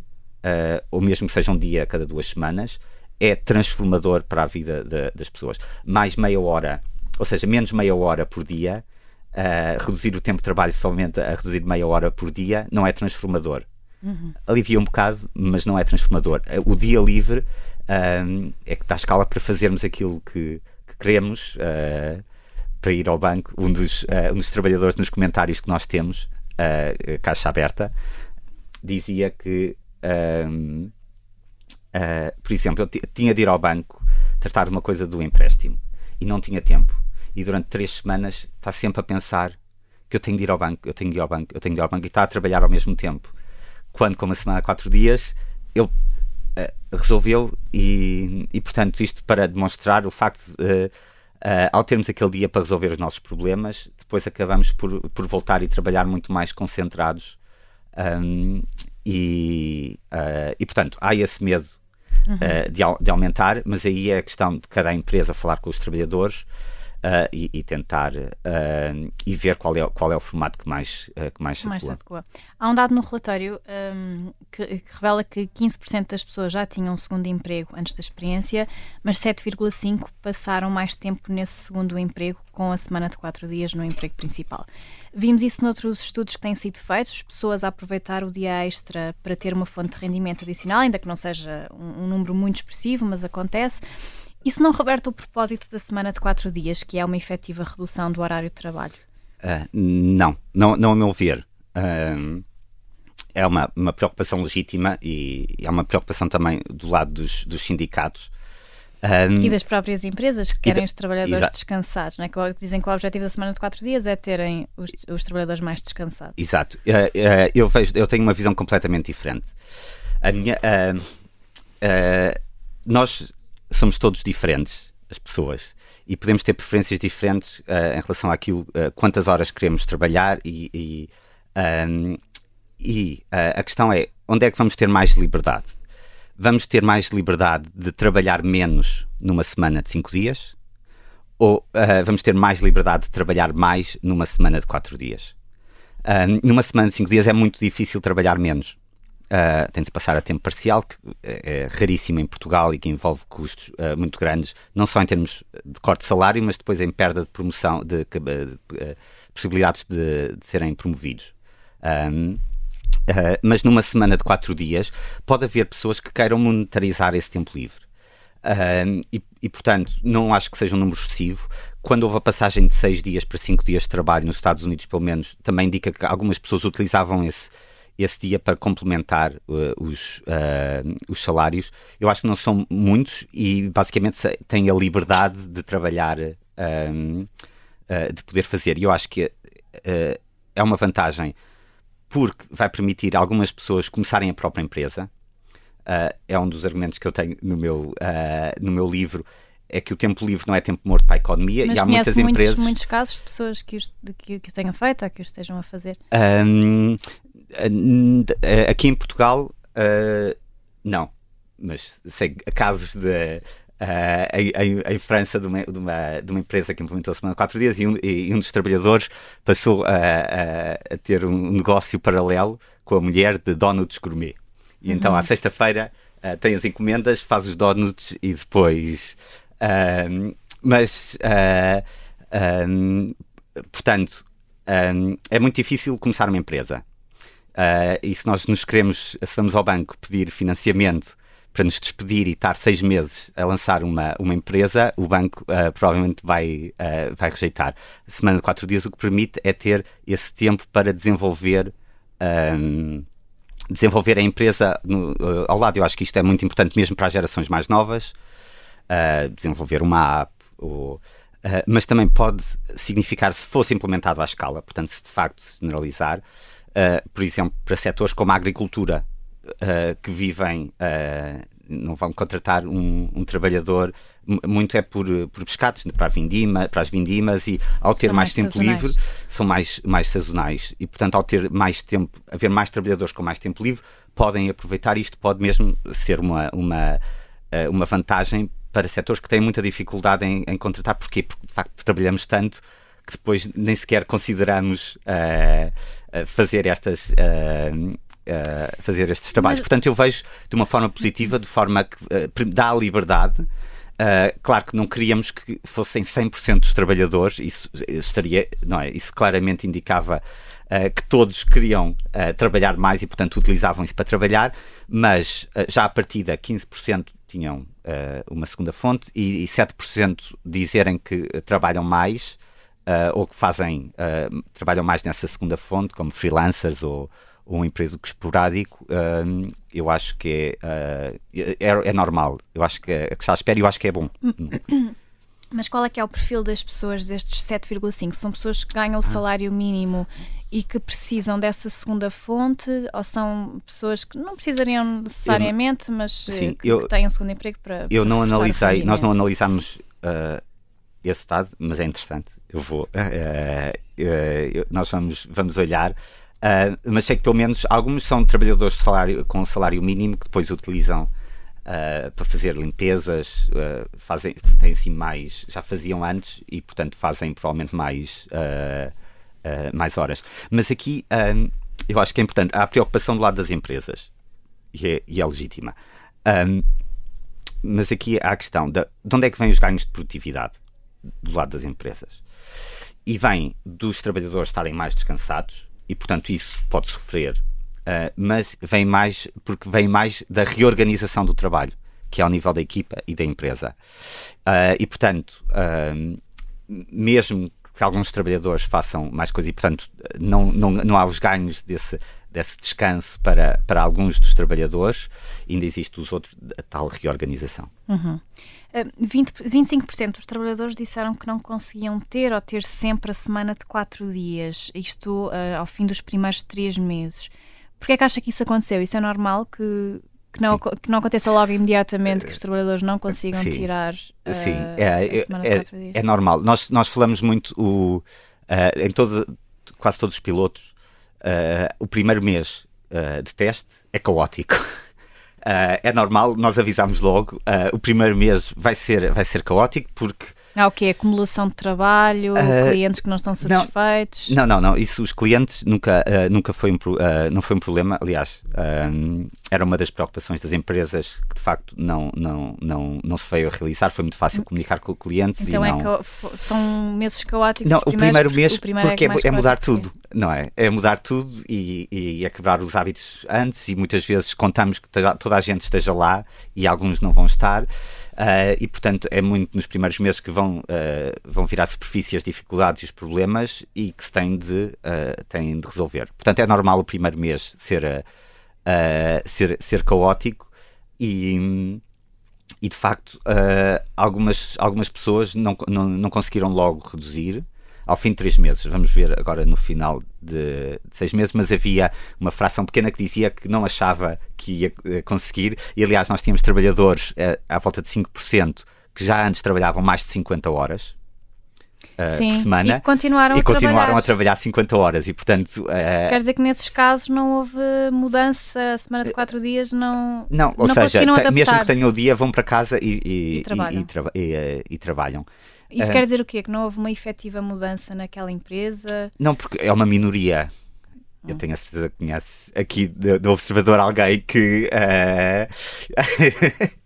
ou mesmo que seja um dia a cada duas semanas, é transformador para a vida de, das pessoas. Mais meia hora, ou seja, menos meia hora por dia, reduzir o tempo de trabalho somente a reduzir meia hora por dia, não é transformador. Uhum. Alivia um bocado, mas não é transformador. O dia livre é que dá escala para fazermos aquilo que, que queremos, uh, para ir ao banco. Um dos, uh, um dos trabalhadores nos comentários que nós temos, uh, Caixa Aberta, dizia que, por exemplo, eu tinha de ir ao banco tratar de uma coisa do empréstimo e não tinha tempo. E durante três semanas está sempre a pensar que eu tenho de ir ao banco, eu tenho de ir ao banco, eu tenho de ir ao banco e está a trabalhar ao mesmo tempo. Quando, com uma semana, quatro dias, ele resolveu e, e, portanto, isto para demonstrar o facto de, uh, uh, ao termos aquele dia para resolver os nossos problemas, depois acabamos por, por voltar e trabalhar muito mais concentrados. Um, e, uh, e, portanto, há esse medo uhum. de, de, aumentar, mas aí é a questão de cada empresa falar com os trabalhadores uh, e, e, tentar uh, e ver qual é, qual é o formato que mais, uh, que mais, mais se adequa. Há um dado no relatório um, que, que, revela que 15% das pessoas já tinham um segundo emprego antes da experiência, mas 7,5% passaram mais tempo nesse segundo emprego com a semana de 4 dias no emprego principal. Vimos isso noutros estudos que têm sido feitos, pessoas a aproveitar o dia extra para ter uma fonte de rendimento adicional, ainda que não seja um, um número muito expressivo, mas acontece. Isso não reverta o propósito da semana de quatro dias, que é uma efetiva redução do horário de trabalho? Uh, não, não, não a meu ver. Uh, é uma, uma preocupação legítima e é uma preocupação também do lado dos, dos sindicatos. Um, e das próprias empresas que querem os trabalhadores exato. descansados, né? que dizem que o objetivo da semana de quatro dias é terem os, os trabalhadores mais descansados. Exato. Uh, uh, eu, vejo, eu tenho uma visão completamente diferente. A minha, uh, nós somos todos diferentes, as pessoas, e podemos ter preferências diferentes uh, em relação àquilo, uh, quantas horas queremos trabalhar e, e, um, e uh, a questão é, onde é que vamos ter mais liberdade? Vamos ter mais liberdade de trabalhar menos numa semana de cinco dias? Ou vamos ter mais liberdade de trabalhar mais numa semana de quatro dias? numa semana de cinco dias é muito difícil trabalhar menos Uh, tem de passar a tempo parcial, que é, é raríssimo em Portugal e que envolve custos uh, muito grandes, não só em termos de corte de salário, mas depois em perda de promoção, de, de, de uh, possibilidades de, de, serem promovidos. Um, mas numa semana de quatro dias, pode haver pessoas que queiram monetarizar esse tempo livre. E, e, portanto, não acho que seja um número excessivo. Quando houve a passagem de seis dias para cinco dias de trabalho nos Estados Unidos, pelo menos, também indica que algumas pessoas utilizavam esse, esse dia para complementar uh, os, uh, os salários. Eu acho que não são muitos e basicamente têm a liberdade de trabalhar, uh, de poder fazer. E eu acho que é uma vantagem porque vai permitir algumas pessoas começarem a própria empresa. é um dos argumentos que eu tenho no meu, no meu livro é que o tempo livre não é tempo morto para a economia Mas e há muitas muitos, empresas. muitos casos de pessoas que, os, que, que o tenham feito ou que o estejam a fazer? Um, aqui em Portugal, uh, não. Mas sei casos de. Uh, em, França, de uma, de, uma, de uma, empresa que implementou a semana de quatro dias, e um, e um dos trabalhadores passou a, a, a, ter um negócio paralelo com a mulher de donuts gourmet. E então, uhum. então, à sexta-feira, uh, tem as encomendas, faz os donuts e depois. Uh, mas, portanto, é muito difícil começar uma empresa. Uh, e se nós nos queremos, se vamos ao banco pedir financiamento para nos despedir e estar seis meses a lançar uma, uma empresa, o banco uh, provavelmente vai, uh, vai rejeitar. A semana de quatro dias o que permite é ter esse tempo para desenvolver. Um, desenvolver a empresa no, ao lado. Eu acho que isto é muito importante mesmo para as gerações mais novas. desenvolver uma app, ou, mas também pode significar, se fosse implementado à escala, portanto, se de facto generalizar, uh, por exemplo, para setores como a agricultura, uh, que vivem, uh, não vão contratar um, um, trabalhador, muito é por, por pescados, para, a vindima, para as vindimas, e ao ter mais, mais, tempo sazonais. livre, são mais, mais sazonais. E, portanto, ao ter mais tempo, haver mais trabalhadores com mais tempo livre, podem aproveitar isto, pode mesmo ser uma, uma, uma vantagem para setores que têm muita dificuldade em, em contratar. Porquê? Porque, de facto, trabalhamos tanto que depois nem sequer consideramos uh, fazer estas, fazer estes trabalhos. Mas... Portanto, eu vejo de uma forma positiva, de forma que uh, dá liberdade. Uh, claro que não queríamos que fossem 100% dos trabalhadores, isso estaria, não é? Isso claramente indicava uh, que todos queriam uh, trabalhar mais e, portanto, utilizavam isso para trabalhar, mas já a partir de 15% tinham uma segunda fonte e, e 7% dizerem que trabalham mais ou que fazem, trabalham mais nessa segunda fonte, como freelancers ou, ou um emprego esporádico, uh, eu acho que é, uh, é, é, normal. Eu acho que, é, que está à espera e eu acho que é bom. Mas qual é que é o perfil das pessoas destes 7,5? São pessoas que ganham o ah. salário mínimo e que precisam dessa segunda fonte ou são pessoas que não precisariam necessariamente, mas eh, sim, que, eu, que têm um segundo emprego para Eu para não analisei, nós não analisámos uh, esse dado, mas é interessante. Eu vou, uh, nós vamos, vamos olhar Uh, mas sei que pelo menos alguns são trabalhadores salário, com salário mínimo que depois utilizam uh, para fazer limpezas, uh, fazem, têm assim mais, já faziam antes e portanto fazem provavelmente mais, mais horas. Mas aqui eu acho que é importante, há a preocupação do lado das empresas e é, e é legítima. Mas aqui há a questão de, de onde é que vêm os ganhos de produtividade do lado das empresas. E vem dos trabalhadores estarem mais descansados, e, portanto, isso pode sofrer. Uh, mas vem mais, porque vem mais da reorganização do trabalho, que é ao nível da equipa e da empresa. Uh, e, portanto, uh, mesmo que alguns trabalhadores façam mais coisas, e, portanto, não, não, não há os ganhos desse, desse descanso para, para alguns dos trabalhadores, ainda existe os outros, a tal reorganização. Uhum. 20, 25% dos trabalhadores disseram que não conseguiam ter ou ter sempre a semana de 4 dias, isto uh, ao fim dos primeiros 3 meses. Porquê é que acha que isso aconteceu? Isso é normal que, que, não, que não aconteça logo imediatamente que os trabalhadores não consigam Sim. tirar uh, Sim. É, a semana é, de 4 dias? É normal. Nós, nós falamos muito o, uh, em todo, quase todos os pilotos, o primeiro mês de teste é caótico. Uh, é normal, nós avisamos logo. Uh, o primeiro mês vai ser, vai ser caótico porque. Há o quê? Acumulação de trabalho, uh, clientes que não estão satisfeitos? Não, não, não. Isso, os clientes nunca, nunca foi um, não foi um problema. Aliás, era uma das preocupações das empresas que de facto não, não, não, não se veio a realizar. Foi muito fácil comunicar com clientes. Então e é não... são meses caóticos? Não, o primeiro mês, o primeiro porque é, é, é mudar tudo não é? É mudar tudo e, e é quebrar os hábitos antes e muitas vezes contamos que toda a gente esteja lá e alguns não vão estar. Uh, e portanto é muito nos primeiros meses que vão, uh, vão vir à superfície as dificuldades e os problemas e que se têm de, uh, têm de resolver. Portanto é normal o primeiro mês ser, ser, ser caótico e, e de facto algumas, algumas pessoas não, não, não conseguiram logo reduzir ao fim de três meses. Vamos ver agora no final de, de, seis meses, mas havia uma fração pequena que dizia que não achava que ia eh, conseguir. E aliás, nós tínhamos trabalhadores uh, à volta de 5% que já antes trabalhavam mais de 50 horas. Uh, Sim, por semana e continuaram, e a, continuaram trabalhar. a trabalhar 50 horas e portanto uh, quer dizer que nesses casos não houve mudança a semana de 4 dias não não, ou não seja, mesmo que tenham o dia vão para casa e, e, e trabalham. e trabalham isso é. quer dizer o quê? Que não houve uma efetiva mudança naquela empresa? Não, porque é uma minoria. Eu tenho a certeza que conheces aqui do, do Observador alguém que. Uh...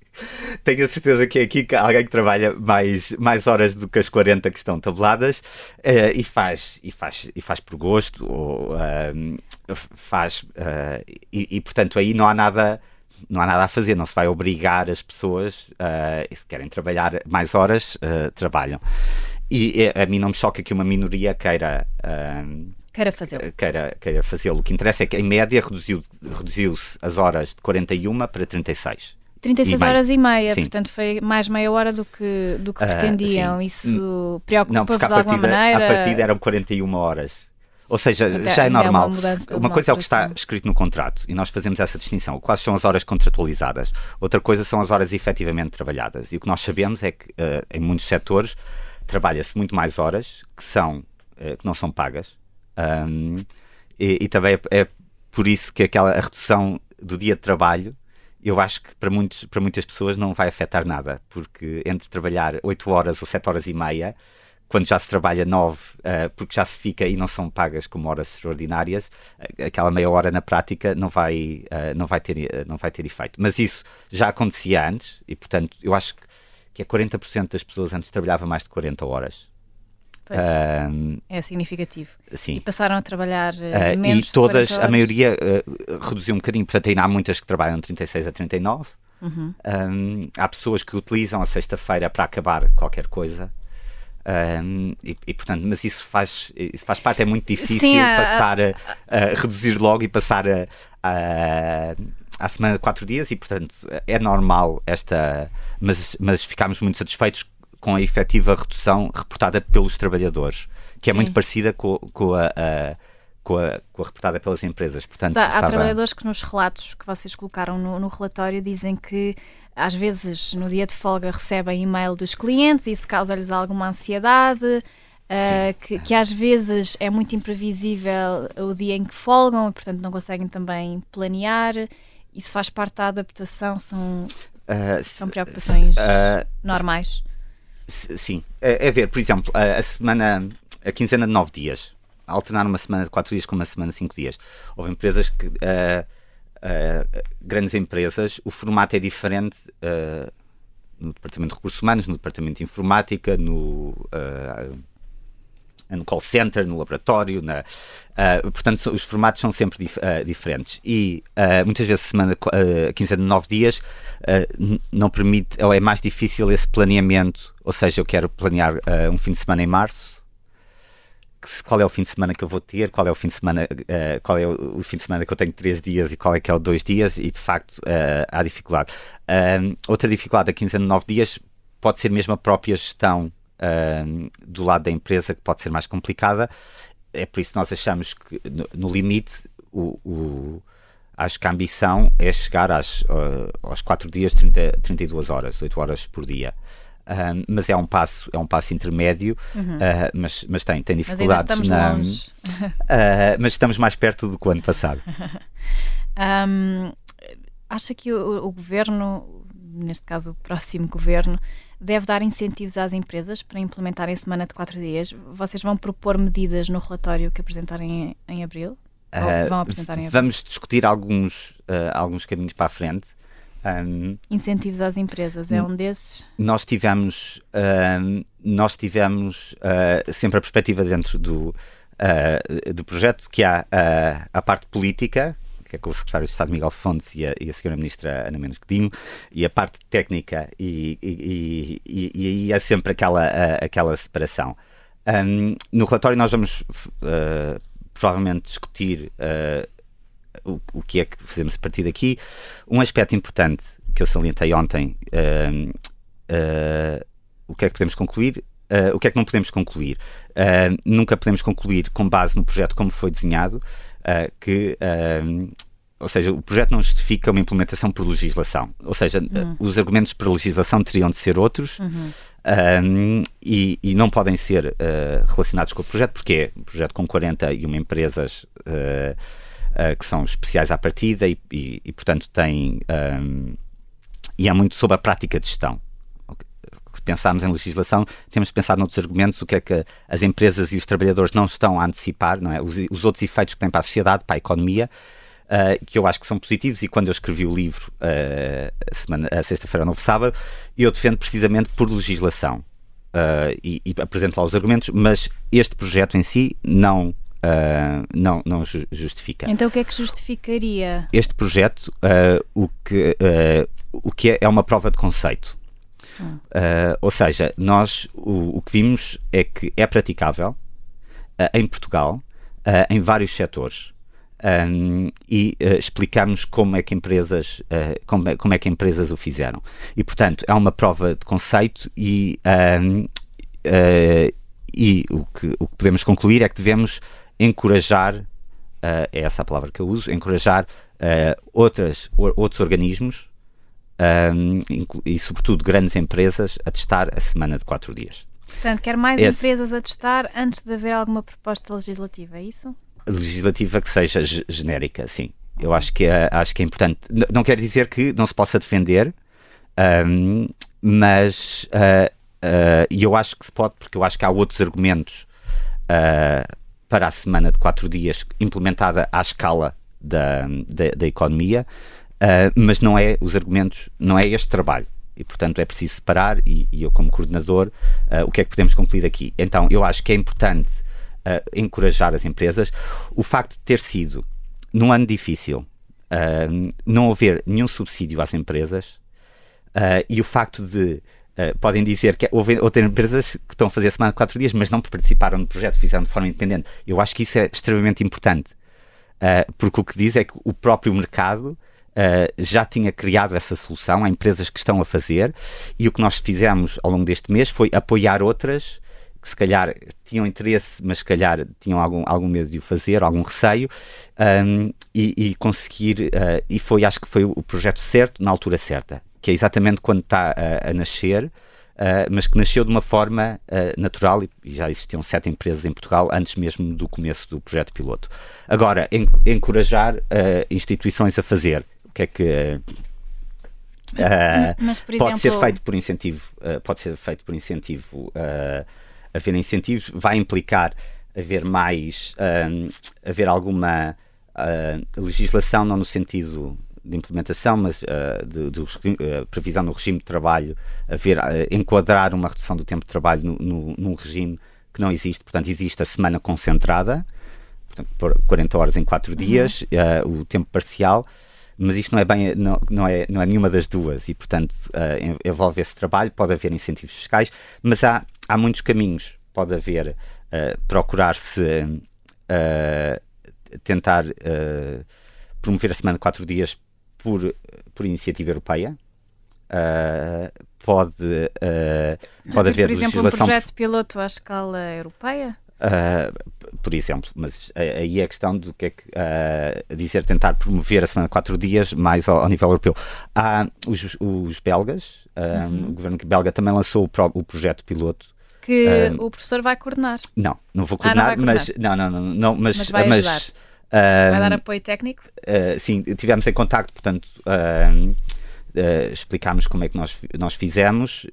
tenho a certeza que é aqui alguém que trabalha mais, mais horas do que as 40 que estão tabeladas uh, e, faz, e, faz, e faz por gosto, ou uh, faz. E, e, portanto aí não há nada não há nada a fazer, não se vai obrigar as pessoas, uh, se querem trabalhar mais horas, uh, trabalham. E a mim não me choca que uma minoria queira. Uh, queira fazê-lo. Queira, queira fazê-lo. O que interessa é que, em média, reduziu-se reduziu as horas de 41 para 36. 36 e horas e meia, sim. portanto foi mais meia hora do que, do que pretendiam. Isso preocupa-vos de alguma maneira? A partida eram 41 horas. Ou seja, já é, é normal. É uma, mudança, uma coisa é o que está escrito no contrato e nós fazemos essa distinção. Quais são as horas contratualizadas? Outra coisa são as horas efetivamente trabalhadas. E o que nós sabemos é que uh, em muitos setores trabalha-se muito mais horas que são uh, que não são pagas. Um, e, e, também é, é, por isso que aquela redução do dia de trabalho eu acho que para, muitos, para muitas pessoas não vai afetar nada, porque entre trabalhar 8 horas ou 7 horas e meia quando já se trabalha nove, uh, porque já se fica e não são pagas como horas extraordinárias, aquela meia hora na prática não vai, uh, não vai, ter, não vai ter efeito. Mas isso já acontecia antes e, portanto, eu acho que, é 40% das pessoas antes trabalhava mais de 40 horas. Um, é significativo. Sim. E passaram a trabalhar uh, menos E todas, a maioria reduziu um bocadinho, portanto ainda há muitas que trabalham de 36 a 39. Uhum. Um, há pessoas que utilizam a sexta-feira para acabar qualquer coisa. Um, e, e, portanto, mas isso faz, isso faz parte, é muito difícil Sim, passar a, a, a, reduzir logo e passar a, a, a semana de quatro dias e portanto é normal esta, mas, mas ficámos muito satisfeitos com a efetiva redução reportada pelos trabalhadores, que é Sim. muito parecida com, com a, com a, com a, reportada pelas empresas. Portanto, há, estava... trabalhadores que nos relatos que vocês colocaram no, no, relatório dizem que às vezes no dia de folga recebem e-mail dos clientes e isso causa-lhes alguma ansiedade. Uh, que, que, às vezes é muito imprevisível o dia em que folgam e, portanto, não conseguem também planear. Isso faz parte da adaptação? São, uh, são preocupações uh, normais? Sim. É, é, ver, por exemplo, a, a semana, a quinzena de nove dias alternar uma semana de quatro dias com uma semana de cinco dias. Houve empresas que. Uh, uh, grandes empresas, o formato é diferente uh, no Departamento de Recursos Humanos, no Departamento de Informática, no no call center, no laboratório, na, uh, portanto os formatos são sempre dif uh, diferentes e uh, muitas vezes semana, uh, 15 de 9 dias não permite, ou é mais difícil esse planeamento, ou seja, eu quero planear um fim de semana em março qual é o fim de semana que eu vou ter, qual é o fim de semana, uh, qual é o, o, fim de semana que eu tenho três dias e qual é que é o dois dias, e de facto uh, há dificuldade. Uh, outra dificuldade a 15 a 9 dias pode ser mesmo a própria gestão do lado da empresa, que pode ser mais complicada. É por isso que nós achamos que, no, no limite, o, o, acho que a ambição é chegar às, aos 4 dias, 30, 32 horas, 8 horas por dia. Uh, mas é um passo é um passo intermédio uhum. uh, mas, mas tem, tem dificuldades mas, na, uh, mas estamos mais perto do que o ano passado. Um, acha que o, o, governo neste caso o próximo governo deve dar incentivos às empresas para implementarem semana de quatro dias? Vocês vão propor medidas no relatório que apresentarem em, em abril? Ou vão apresentar em abril? vamos discutir alguns alguns caminhos para a frente um, Incentivos às empresas é um desses? Nós tivemos, um, nós tivemos uh, sempre a perspectiva dentro do, uh, do projeto que há uh, a parte política, que é com o secretário de Estado Miguel Fontes e a, e a senhora ministra Ana Menos Godinho, e a parte técnica, e, e, e, e aí é sempre aquela, aquela separação. Um, no relatório nós vamos provavelmente discutir o, o que é que fazemos a partir daqui. Um aspecto importante que eu salientei ontem, uh, uh, o que é que podemos concluir? Uh, o que é que não podemos concluir? nunca podemos concluir com base no projeto como foi desenhado, que ou seja, o projeto não justifica uma implementação por legislação. Ou seja, uhum. os argumentos para legislação teriam de ser outros uhum. um, e, e, não podem ser uh, relacionados com o projeto, porque é um projeto com 41 empresas uh, uh, que são especiais à partida e, e, e portanto, têm. Um, e é muito sobre a prática de gestão. Se pensarmos em legislação, temos de pensar noutros argumentos, o que é que as empresas e os trabalhadores não estão a antecipar, não é? os, os outros efeitos que têm para a sociedade, para a economia, Uh, que eu acho que são positivos e quando eu escrevi o livro uh, a, semana, a sexta-feira, novo sábado, eu defendo precisamente por legislação uh, e, e, apresento lá os argumentos, mas este projeto em si não Uh, não, não justifica. Então o que é que justificaria? Este projeto, uh, o que, uh, o que é, é, uma prova de conceito. Hum. ou seja, nós o, o, que vimos é que é praticável em Portugal, em vários setores. Um, e explicamos como é que empresas como, é, como é que empresas o fizeram e portanto é uma prova de conceito e um, e o que, o que podemos concluir é que devemos encorajar, uh, é essa a palavra que eu uso, encorajar uh, outras, outros organismos um, e, sobretudo, grandes empresas a testar a semana de quatro dias. Portanto, quer mais Esse, empresas a testar antes de haver alguma proposta legislativa, é isso? Legislativa que seja genérica, sim. Eu acho que, é, acho que é importante. Não quer dizer que não se possa defender, um, mas uh, uh, e eu acho que se pode, porque eu acho que há outros argumentos uh, para a semana de quatro dias implementada à escala da, da, da economia, uh, mas não é os argumentos, não é este trabalho. E, portanto, é preciso separar, e, e eu, como coordenador, o que é que podemos concluir aqui? Então, eu acho que é importante encorajar as empresas. O facto de ter sido, num ano difícil, não haver nenhum subsídio às empresas, Uh, e o facto de Uh, podem dizer que houve outras empresas que estão a fazer a semana de quatro dias, mas não participaram do projeto, fizeram de forma independente. Eu acho que isso é extremamente importante, uh, porque o que diz é que o próprio mercado uh, já tinha criado essa solução, há empresas que estão a fazer, e o que nós fizemos ao longo deste mês foi apoiar outras que se calhar tinham interesse, mas se calhar tinham algum, algum medo de o fazer, algum receio, um, e, e, conseguir, e foi, acho que foi o projeto certo, na altura certa que é exatamente quando está a, a nascer, uh, mas que nasceu de uma forma uh, natural e, e, já existiam sete empresas em Portugal antes mesmo do começo do projeto piloto. Agora, en, encorajar uh, instituições a fazer. O que é que. Mas, pode exemplo... ser feito por incentivo, pode ser feito por incentivo, haver incentivos, vai implicar haver mais, haver alguma legislação, não no sentido de implementação, mas uh, de, de uh, previsão no regime de trabalho, haver, uh, enquadrar uma redução do tempo de trabalho no, no, num regime que não existe. Portanto, existe a semana concentrada, portanto, por 40 horas em 4 dias, uhum. o tempo parcial, mas isto não é, bem, não, não, é, não é nenhuma das duas e, portanto, envolve esse trabalho. Pode haver incentivos fiscais, mas há, há muitos caminhos. Pode haver procurar-se tentar promover a semana de 4 dias por, por iniciativa europeia. Uh, pode, uh, pode haver Por exemplo, legislação... um projeto piloto à escala europeia? Uh, por exemplo, mas aí é a questão do que é que uh, dizer tentar promover a semana de quatro dias mais ao, ao nível europeu. Há os, os belgas, uhum. o governo belga também lançou o, pro, o projeto piloto. Que o professor vai coordenar. Não, não vou coordenar, ah, não coordenar. mas não, não, não, não, mas, mas vai ajudar. Mas, Vai dar apoio técnico? Uh, sim, tivemos em contacto, portanto, uh, uh, explicámos como é que nós, nós fizemos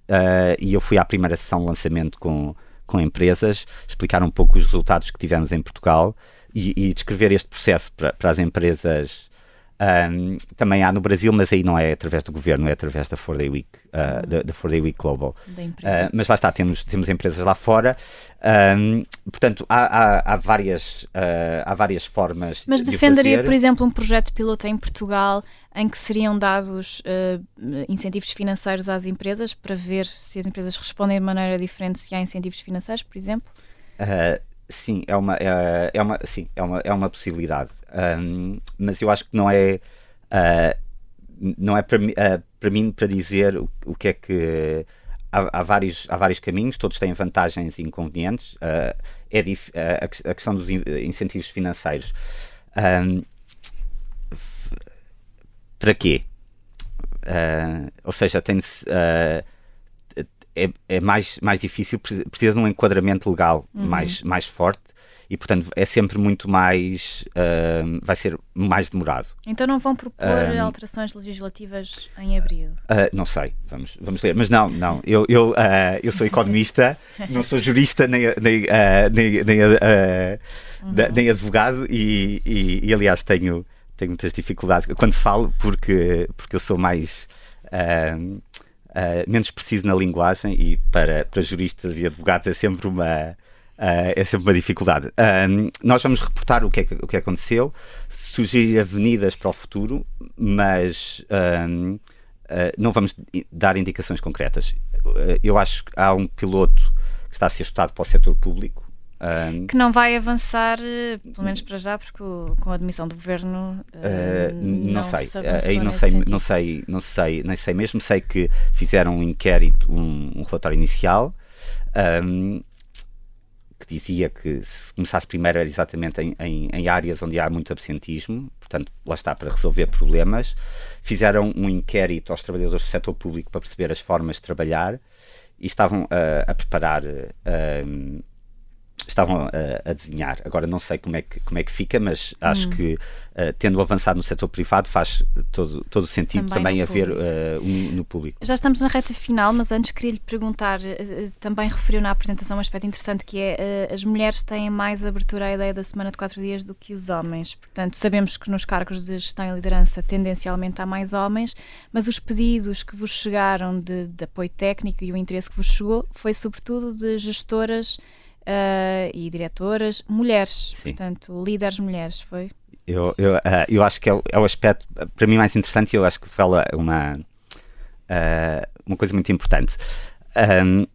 e eu fui à primeira sessão de lançamento com, com empresas, explicar um pouco os resultados que tivemos em Portugal e, e descrever este processo para, para as empresas um, também há no Brasil, mas aí não é através do governo, é através da Four Day Week, uh, da, da Four Day Week Global. Uh, mas lá está, temos, temos empresas lá fora. Um, portanto, há, há, há várias, uh, há várias formas. Mas de defenderia, por exemplo, um projeto piloto em Portugal em que seriam dados incentivos financeiros às empresas para ver se as empresas respondem de maneira diferente se há incentivos financeiros, por exemplo? Sim, é uma, é, é, uma, sim, é, uma, é uma possibilidade. Um, mas eu acho que não é. Uh, não é para, uh, para mim para dizer o, o que é que. Há, há, vários, há vários caminhos, todos têm vantagens e inconvenientes. Uh, é dif, a, a, questão dos incentivos financeiros. Um, para quê? ou seja, tem-se é, é mais, mais difícil, precisa de um enquadramento legal uhum. mais, mais forte e, portanto, é sempre muito mais. Uh, vai ser mais demorado. Então não vão propor uh, alterações legislativas em abril? Uh, não sei, vamos, vamos ler. Mas não, não. Eu, eu, eu sou economista, não sou jurista nem, nem, nem, nem, uhum. nem advogado e, e, e, aliás, tenho, tenho muitas dificuldades quando falo porque, porque eu sou mais. Uh, uh, menos preciso na linguagem e para, para juristas e advogados é sempre uma, uh, é sempre uma dificuldade. nós vamos reportar o que, é que, o que aconteceu, sugerir avenidas para o futuro, mas uh, não vamos dar indicações concretas. eu acho que há um piloto que está a ser estudado para o setor público um, que não vai avançar, eh, pelo menos para já, porque o, com a admissão do governo uh, não, não, sei, aí não sei, não sei, não sei, nem sei mesmo. Sei que fizeram um inquérito, um, um relatório inicial um, que dizia que se começasse primeiro era exatamente em, em, em, áreas onde há muito absentismo, portanto, lá está para resolver problemas. Fizeram um inquérito aos trabalhadores do setor público para perceber as formas de trabalhar e estavam uh, a preparar estavam a, a, desenhar. Agora não sei como é que, como é que fica, mas acho hum. que uh, tendo avançado no setor privado faz todo, todo sentido também, também haver uh, um, no público. Já estamos na reta final, mas antes queria lhe perguntar, uh, também referiu na apresentação um aspecto interessante que é as mulheres têm mais abertura à ideia da semana de quatro dias do que os homens. Portanto, sabemos que nos cargos de gestão e liderança tendencialmente há mais homens, mas os pedidos que vos chegaram de, de apoio técnico e o interesse que vos chegou foi sobretudo de gestoras uh, e diretoras mulheres, Sim. portanto, líderes mulheres, foi? Eu, eu, uh, eu acho que é o, é o, aspecto, para mim, mais interessante e eu acho que fala uma, uh, uma coisa muito importante. Um,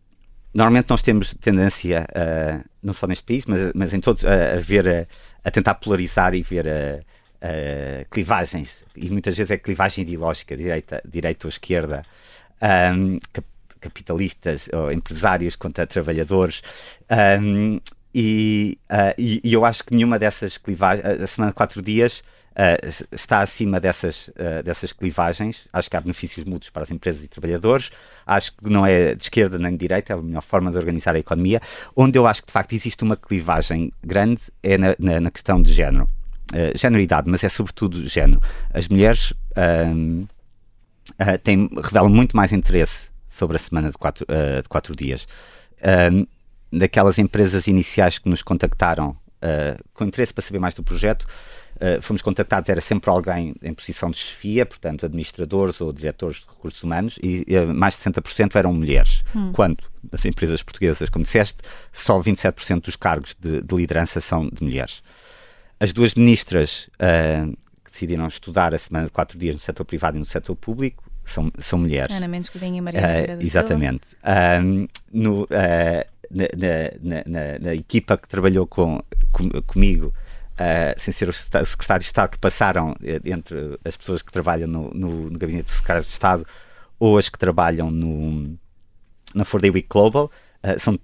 normalmente nós temos tendência, uh, não só neste país, mas, mas em todos, a, a ver, a, a, tentar polarizar e ver clivagens, e muitas vezes é clivagem ideológica, direita, direita ou esquerda, um, capitalistas ou empresários contra trabalhadores. Um, e, uh, e, e, eu acho que nenhuma dessas clivagens, a semana de quatro dias, uh, está acima dessas, uh, dessas clivagens. Acho que há benefícios mútuos para as empresas e trabalhadores. Acho que não é de esquerda nem de direita, é a melhor forma de organizar a economia. Onde eu acho que de facto existe uma clivagem grande é na, na, na questão de género. Uh, género e idade, mas é sobretudo género. As mulheres têm, revelam muito mais interesse sobre a semana de quatro, uh, de quatro dias. Uh, daquelas empresas iniciais que nos contactaram uh, com interesse para saber mais do projeto, Uh, fomos contactados, era sempre alguém em posição de chefia, portanto, administradores ou diretores de recursos humanos, e uh, mais de 60% eram mulheres. Hum. Quando, nas empresas portuguesas, como disseste, só 27% dos cargos de, de, liderança são de mulheres. As duas ministras que decidiram estudar a semana de quatro dias no setor privado e no setor público são, são mulheres. Ana Mendes Godinho e Maria uh, Exatamente. Um, no, uh, na, na, na, na, equipa que trabalhou com, com comigo, uh, sem ser o secretário de Estado, que passaram entre as pessoas que trabalham no, no, no gabinete do secretário de Estado ou as que trabalham no, na For Day Week Global, são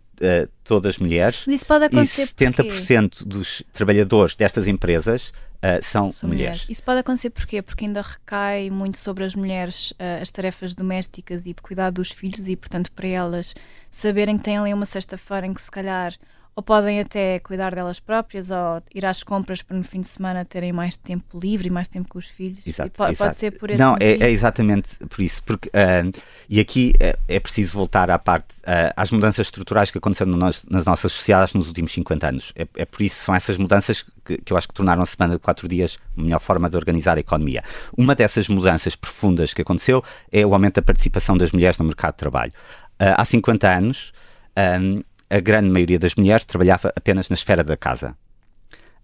todas mulheres. Isso pode acontecer e 70% dos trabalhadores destas empresas uh, são, são mulheres. mulheres. Isso pode acontecer porquê? Porque ainda recai muito sobre as mulheres uh, as tarefas domésticas e de cuidado dos filhos e, portanto, para elas saberem que têm ali uma sexta-feira em que se calhar ou podem até cuidar delas próprias ou ir às compras para no fim de semana terem mais tempo livre e mais tempo com os filhos. Exato, pode, exato. pode, ser por esse Não, é, é, exatamente por isso. Porque, uh, e aqui é, é, preciso voltar à parte, uh, às mudanças estruturais que aconteceram nas, nas nossas sociedades nos últimos 50 anos. É, é por isso, são essas mudanças que, que, eu acho que tornaram a semana de quatro dias a melhor forma de organizar a economia. Uma dessas mudanças profundas que aconteceu é o aumento da participação das mulheres no mercado de trabalho. Uh, há 50 anos, um, a grande maioria das mulheres trabalhava apenas na esfera da casa.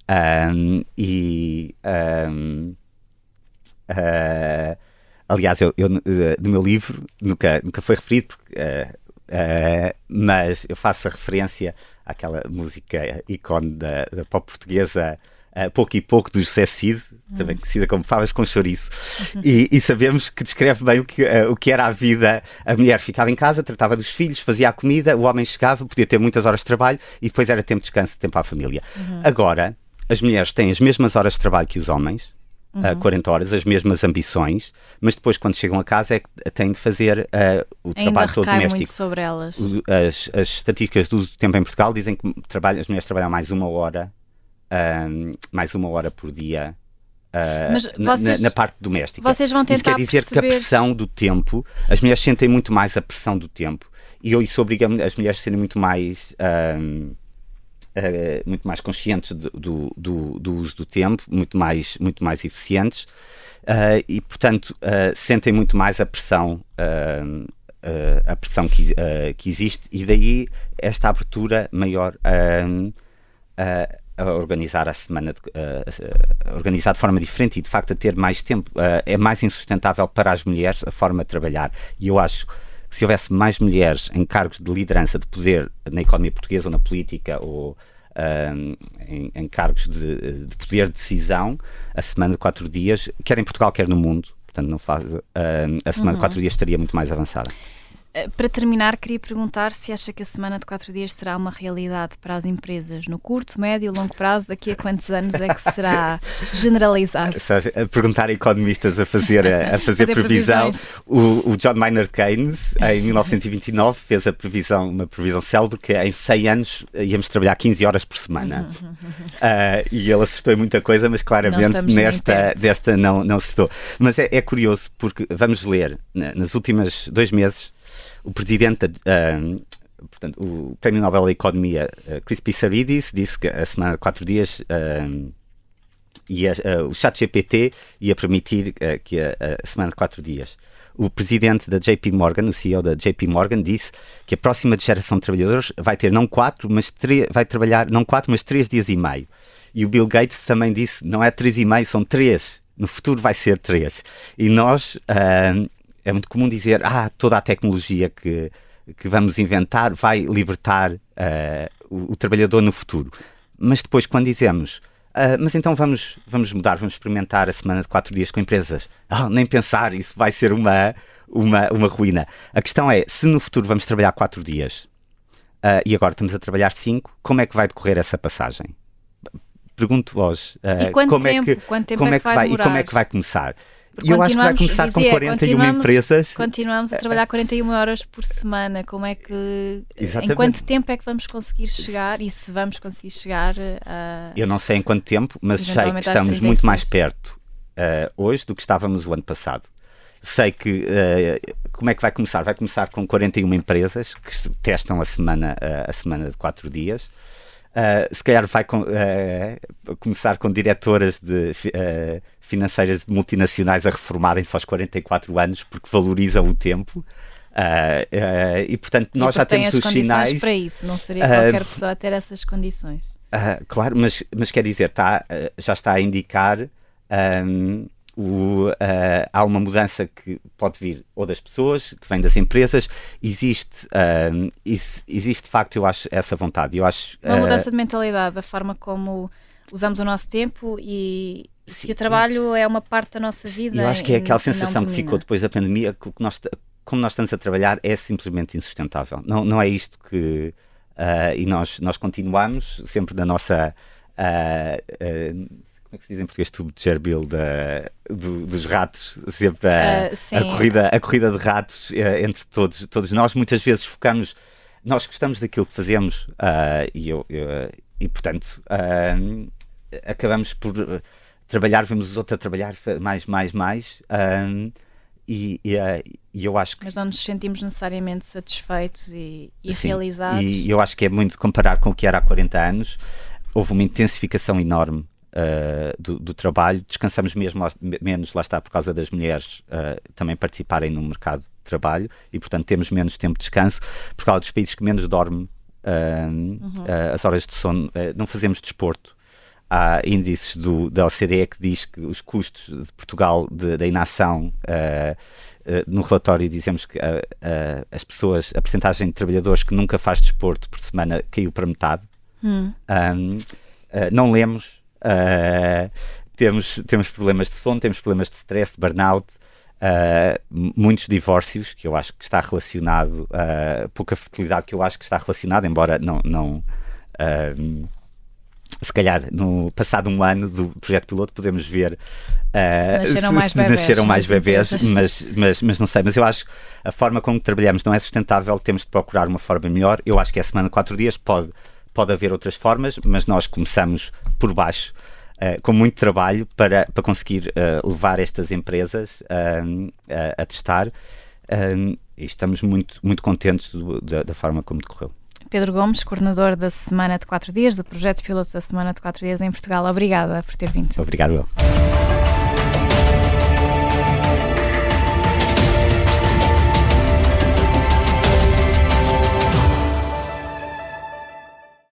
Um, e. Um, uh, ah, aliás, eu, eu, uh, no meu livro nunca, nunca foi referido, porque, uh, mas eu faço a referência àquela música ícone da, da pop portuguesa uh, pouco e pouco do José Cid, uhum. também conhecida como Favas com Chouriço, uhum. e, e, sabemos que descreve bem o que, uh, o que era a vida. A mulher ficava em casa, tratava dos filhos, fazia a comida, o homem chegava, podia ter muitas horas de trabalho e depois era tempo de descanso, tempo à família. Uhum. Agora, as mulheres têm as mesmas horas de trabalho que os homens, uhum. uh, 40 horas, as mesmas ambições, mas depois, quando chegam a casa, é que têm de fazer uh, o Ainda trabalho todo doméstico. Muito sobre elas. As, as estatísticas do uso do tempo em Portugal dizem que trabalham, as mulheres trabalham mais uma hora um, mais uma hora por dia uh, vocês, na, na, parte doméstica. Vocês vão tentar Isso quer dizer perceber... que a pressão do tempo, as mulheres sentem muito mais a pressão do tempo e isso obriga as mulheres a serem muito mais. Uh, muito mais conscientes do, do, do, uso do tempo, muito mais, muito mais eficientes uh, e, portanto, sentem muito mais a pressão, a pressão que, que existe e daí esta abertura maior a organizar a semana, de, uh, organizar de forma diferente e de facto a ter mais tempo. É mais insustentável para as mulheres a forma de trabalhar. E eu acho que se houvesse mais mulheres em cargos de liderança, de poder na economia portuguesa ou na política ou uh, em, em, cargos de, de, poder de decisão, a semana de quatro dias, quer em Portugal, quer no mundo, portanto não faz, a semana uhum. de quatro dias estaria muito mais avançada. Eh, para terminar, queria perguntar se acha que a semana de quatro dias será uma realidade para as empresas no curto, médio e longo prazo. Daqui a quantos anos é que será generalizado? A perguntar a economistas a fazer, a fazer, fazer previsão. O, o, John Maynard Keynes, em 1929, fez a previsão, uma previsão célebre que em 100 anos íamos trabalhar 15 horas por semana. Uh, e ele acertou em muita coisa, mas claramente nesta desta não, não acertou. Mas é, é curioso porque vamos ler, nas últimas dois meses, o presidente, uh, portanto, o Prémio Nobel da Economia, uh, Chris Pissaridis, disse que a semana de quatro dias uh, ia, uh, o chat GPT ia permitir que a, a, semana de quatro dias. O presidente da JP Morgan, o CEO da JP Morgan, disse que a próxima geração de trabalhadores vai ter não quatro, mas três, vai trabalhar não quatro, mas três dias e meio. E o Bill Gates também disse, não é três e meio, são três. No futuro vai ser três. E nós uh, é muito comum dizer, ah, toda a tecnologia que, que vamos inventar vai libertar uh, o, o, trabalhador no futuro. Mas depois, quando dizemos, uh, mas então vamos, vamos mudar, vamos experimentar a semana de quatro dias com empresas, ah, nem pensar, isso vai ser uma, uma, uma ruína. A questão é, se no futuro vamos trabalhar quatro dias uh, e agora estamos a trabalhar cinco, como é que vai decorrer essa passagem? Pergunto-vos como, tempo? É que, como é que, vai, vai e como é que vai começar? E eu acho que vai começar dizia, com 41 empresas. Continuamos a trabalhar 41 horas por semana. Como é que. Exatamente. Em quanto tempo é que vamos conseguir chegar? E se vamos conseguir chegar a. Eu não sei em quanto tempo, mas sei que estamos muito mais perto uh, hoje do que estávamos o ano passado. Sei que. Uh, como é que vai começar? Vai começar com 41 empresas que testam a semana, uh, a semana de 4 dias. Uh, se calhar vai com, uh, começar com diretoras de, uh, financeiras de multinacionais a reformarem-se aos 44 anos porque valorizam o tempo. e portanto, nós já temos os sinais. para isso, não seria qualquer pessoa a ter essas condições. claro, mas, mas quer dizer, tá, já está a indicar. Um, o, uh, há uma mudança que pode vir ou das pessoas, que vem das empresas. Existe, uh, existe de facto, eu acho, essa vontade. Eu acho, uma uh, mudança de mentalidade, da forma como usamos o nosso tempo e, se o trabalho é uma parte da nossa vida. Eu acho que é aquela sensação que ficou depois da pandemia, que nós, como nós estamos a trabalhar, é simplesmente insustentável. Não, não é isto que. Uh, e nós, nós continuamos sempre da nossa. Uh, uh, como é que se diz em português, tubo de Gerbil da, do, dos ratos, sempre a, uh, a, corrida, a corrida de ratos uh, entre todos, todos nós. Muitas vezes focamos, nós gostamos daquilo que fazemos uh, e, eu, eu, e, portanto, acabamos por trabalhar, vemos os outros a trabalhar mais, mais, mais. E, e, e, eu acho que. Mas não nos sentimos necessariamente satisfeitos e, e sim, realizados. E eu acho que é muito comparar com o que era há 40 anos. Houve uma intensificação enorme uh, do, do, trabalho, descansamos mesmo menos, lá está, por causa das mulheres uh, também participarem no mercado de trabalho e, portanto, temos menos tempo de descanso, por causa dos países que menos dormem uh, uhum. as horas de sono, não fazemos desporto. Há índices do, da OCDE que diz que os custos de Portugal da inação no relatório dizemos que as pessoas, a percentagem de trabalhadores que nunca faz desporto por semana caiu para metade. Hum. Um, não lemos, Uh, temos, temos problemas de sono, temos problemas de stress, de burnout, uh, muitos divórcios, que eu acho que está relacionado, uh, pouca fertilidade, que eu acho que está relacionado, embora não. não se calhar no passado um ano do projeto piloto podemos ver uh, se nasceram mais se, bebés, nasceram mais bebés mas, mas, mas não sei, mas eu acho que a forma como trabalhamos não é sustentável, temos de procurar uma forma melhor, eu acho que a semana de quatro dias pode pode haver outras formas, mas nós começamos por baixo. Uh, com muito trabalho para, para conseguir uh, levar estas empresas uh, a testar e estamos muito, muito contentes do, da, da, forma como decorreu. Pedro Gomes, coordenador da Semana de Quatro Dias, do projeto piloto da Semana de Quatro Dias em Portugal. Obrigada por ter vindo. Obrigado.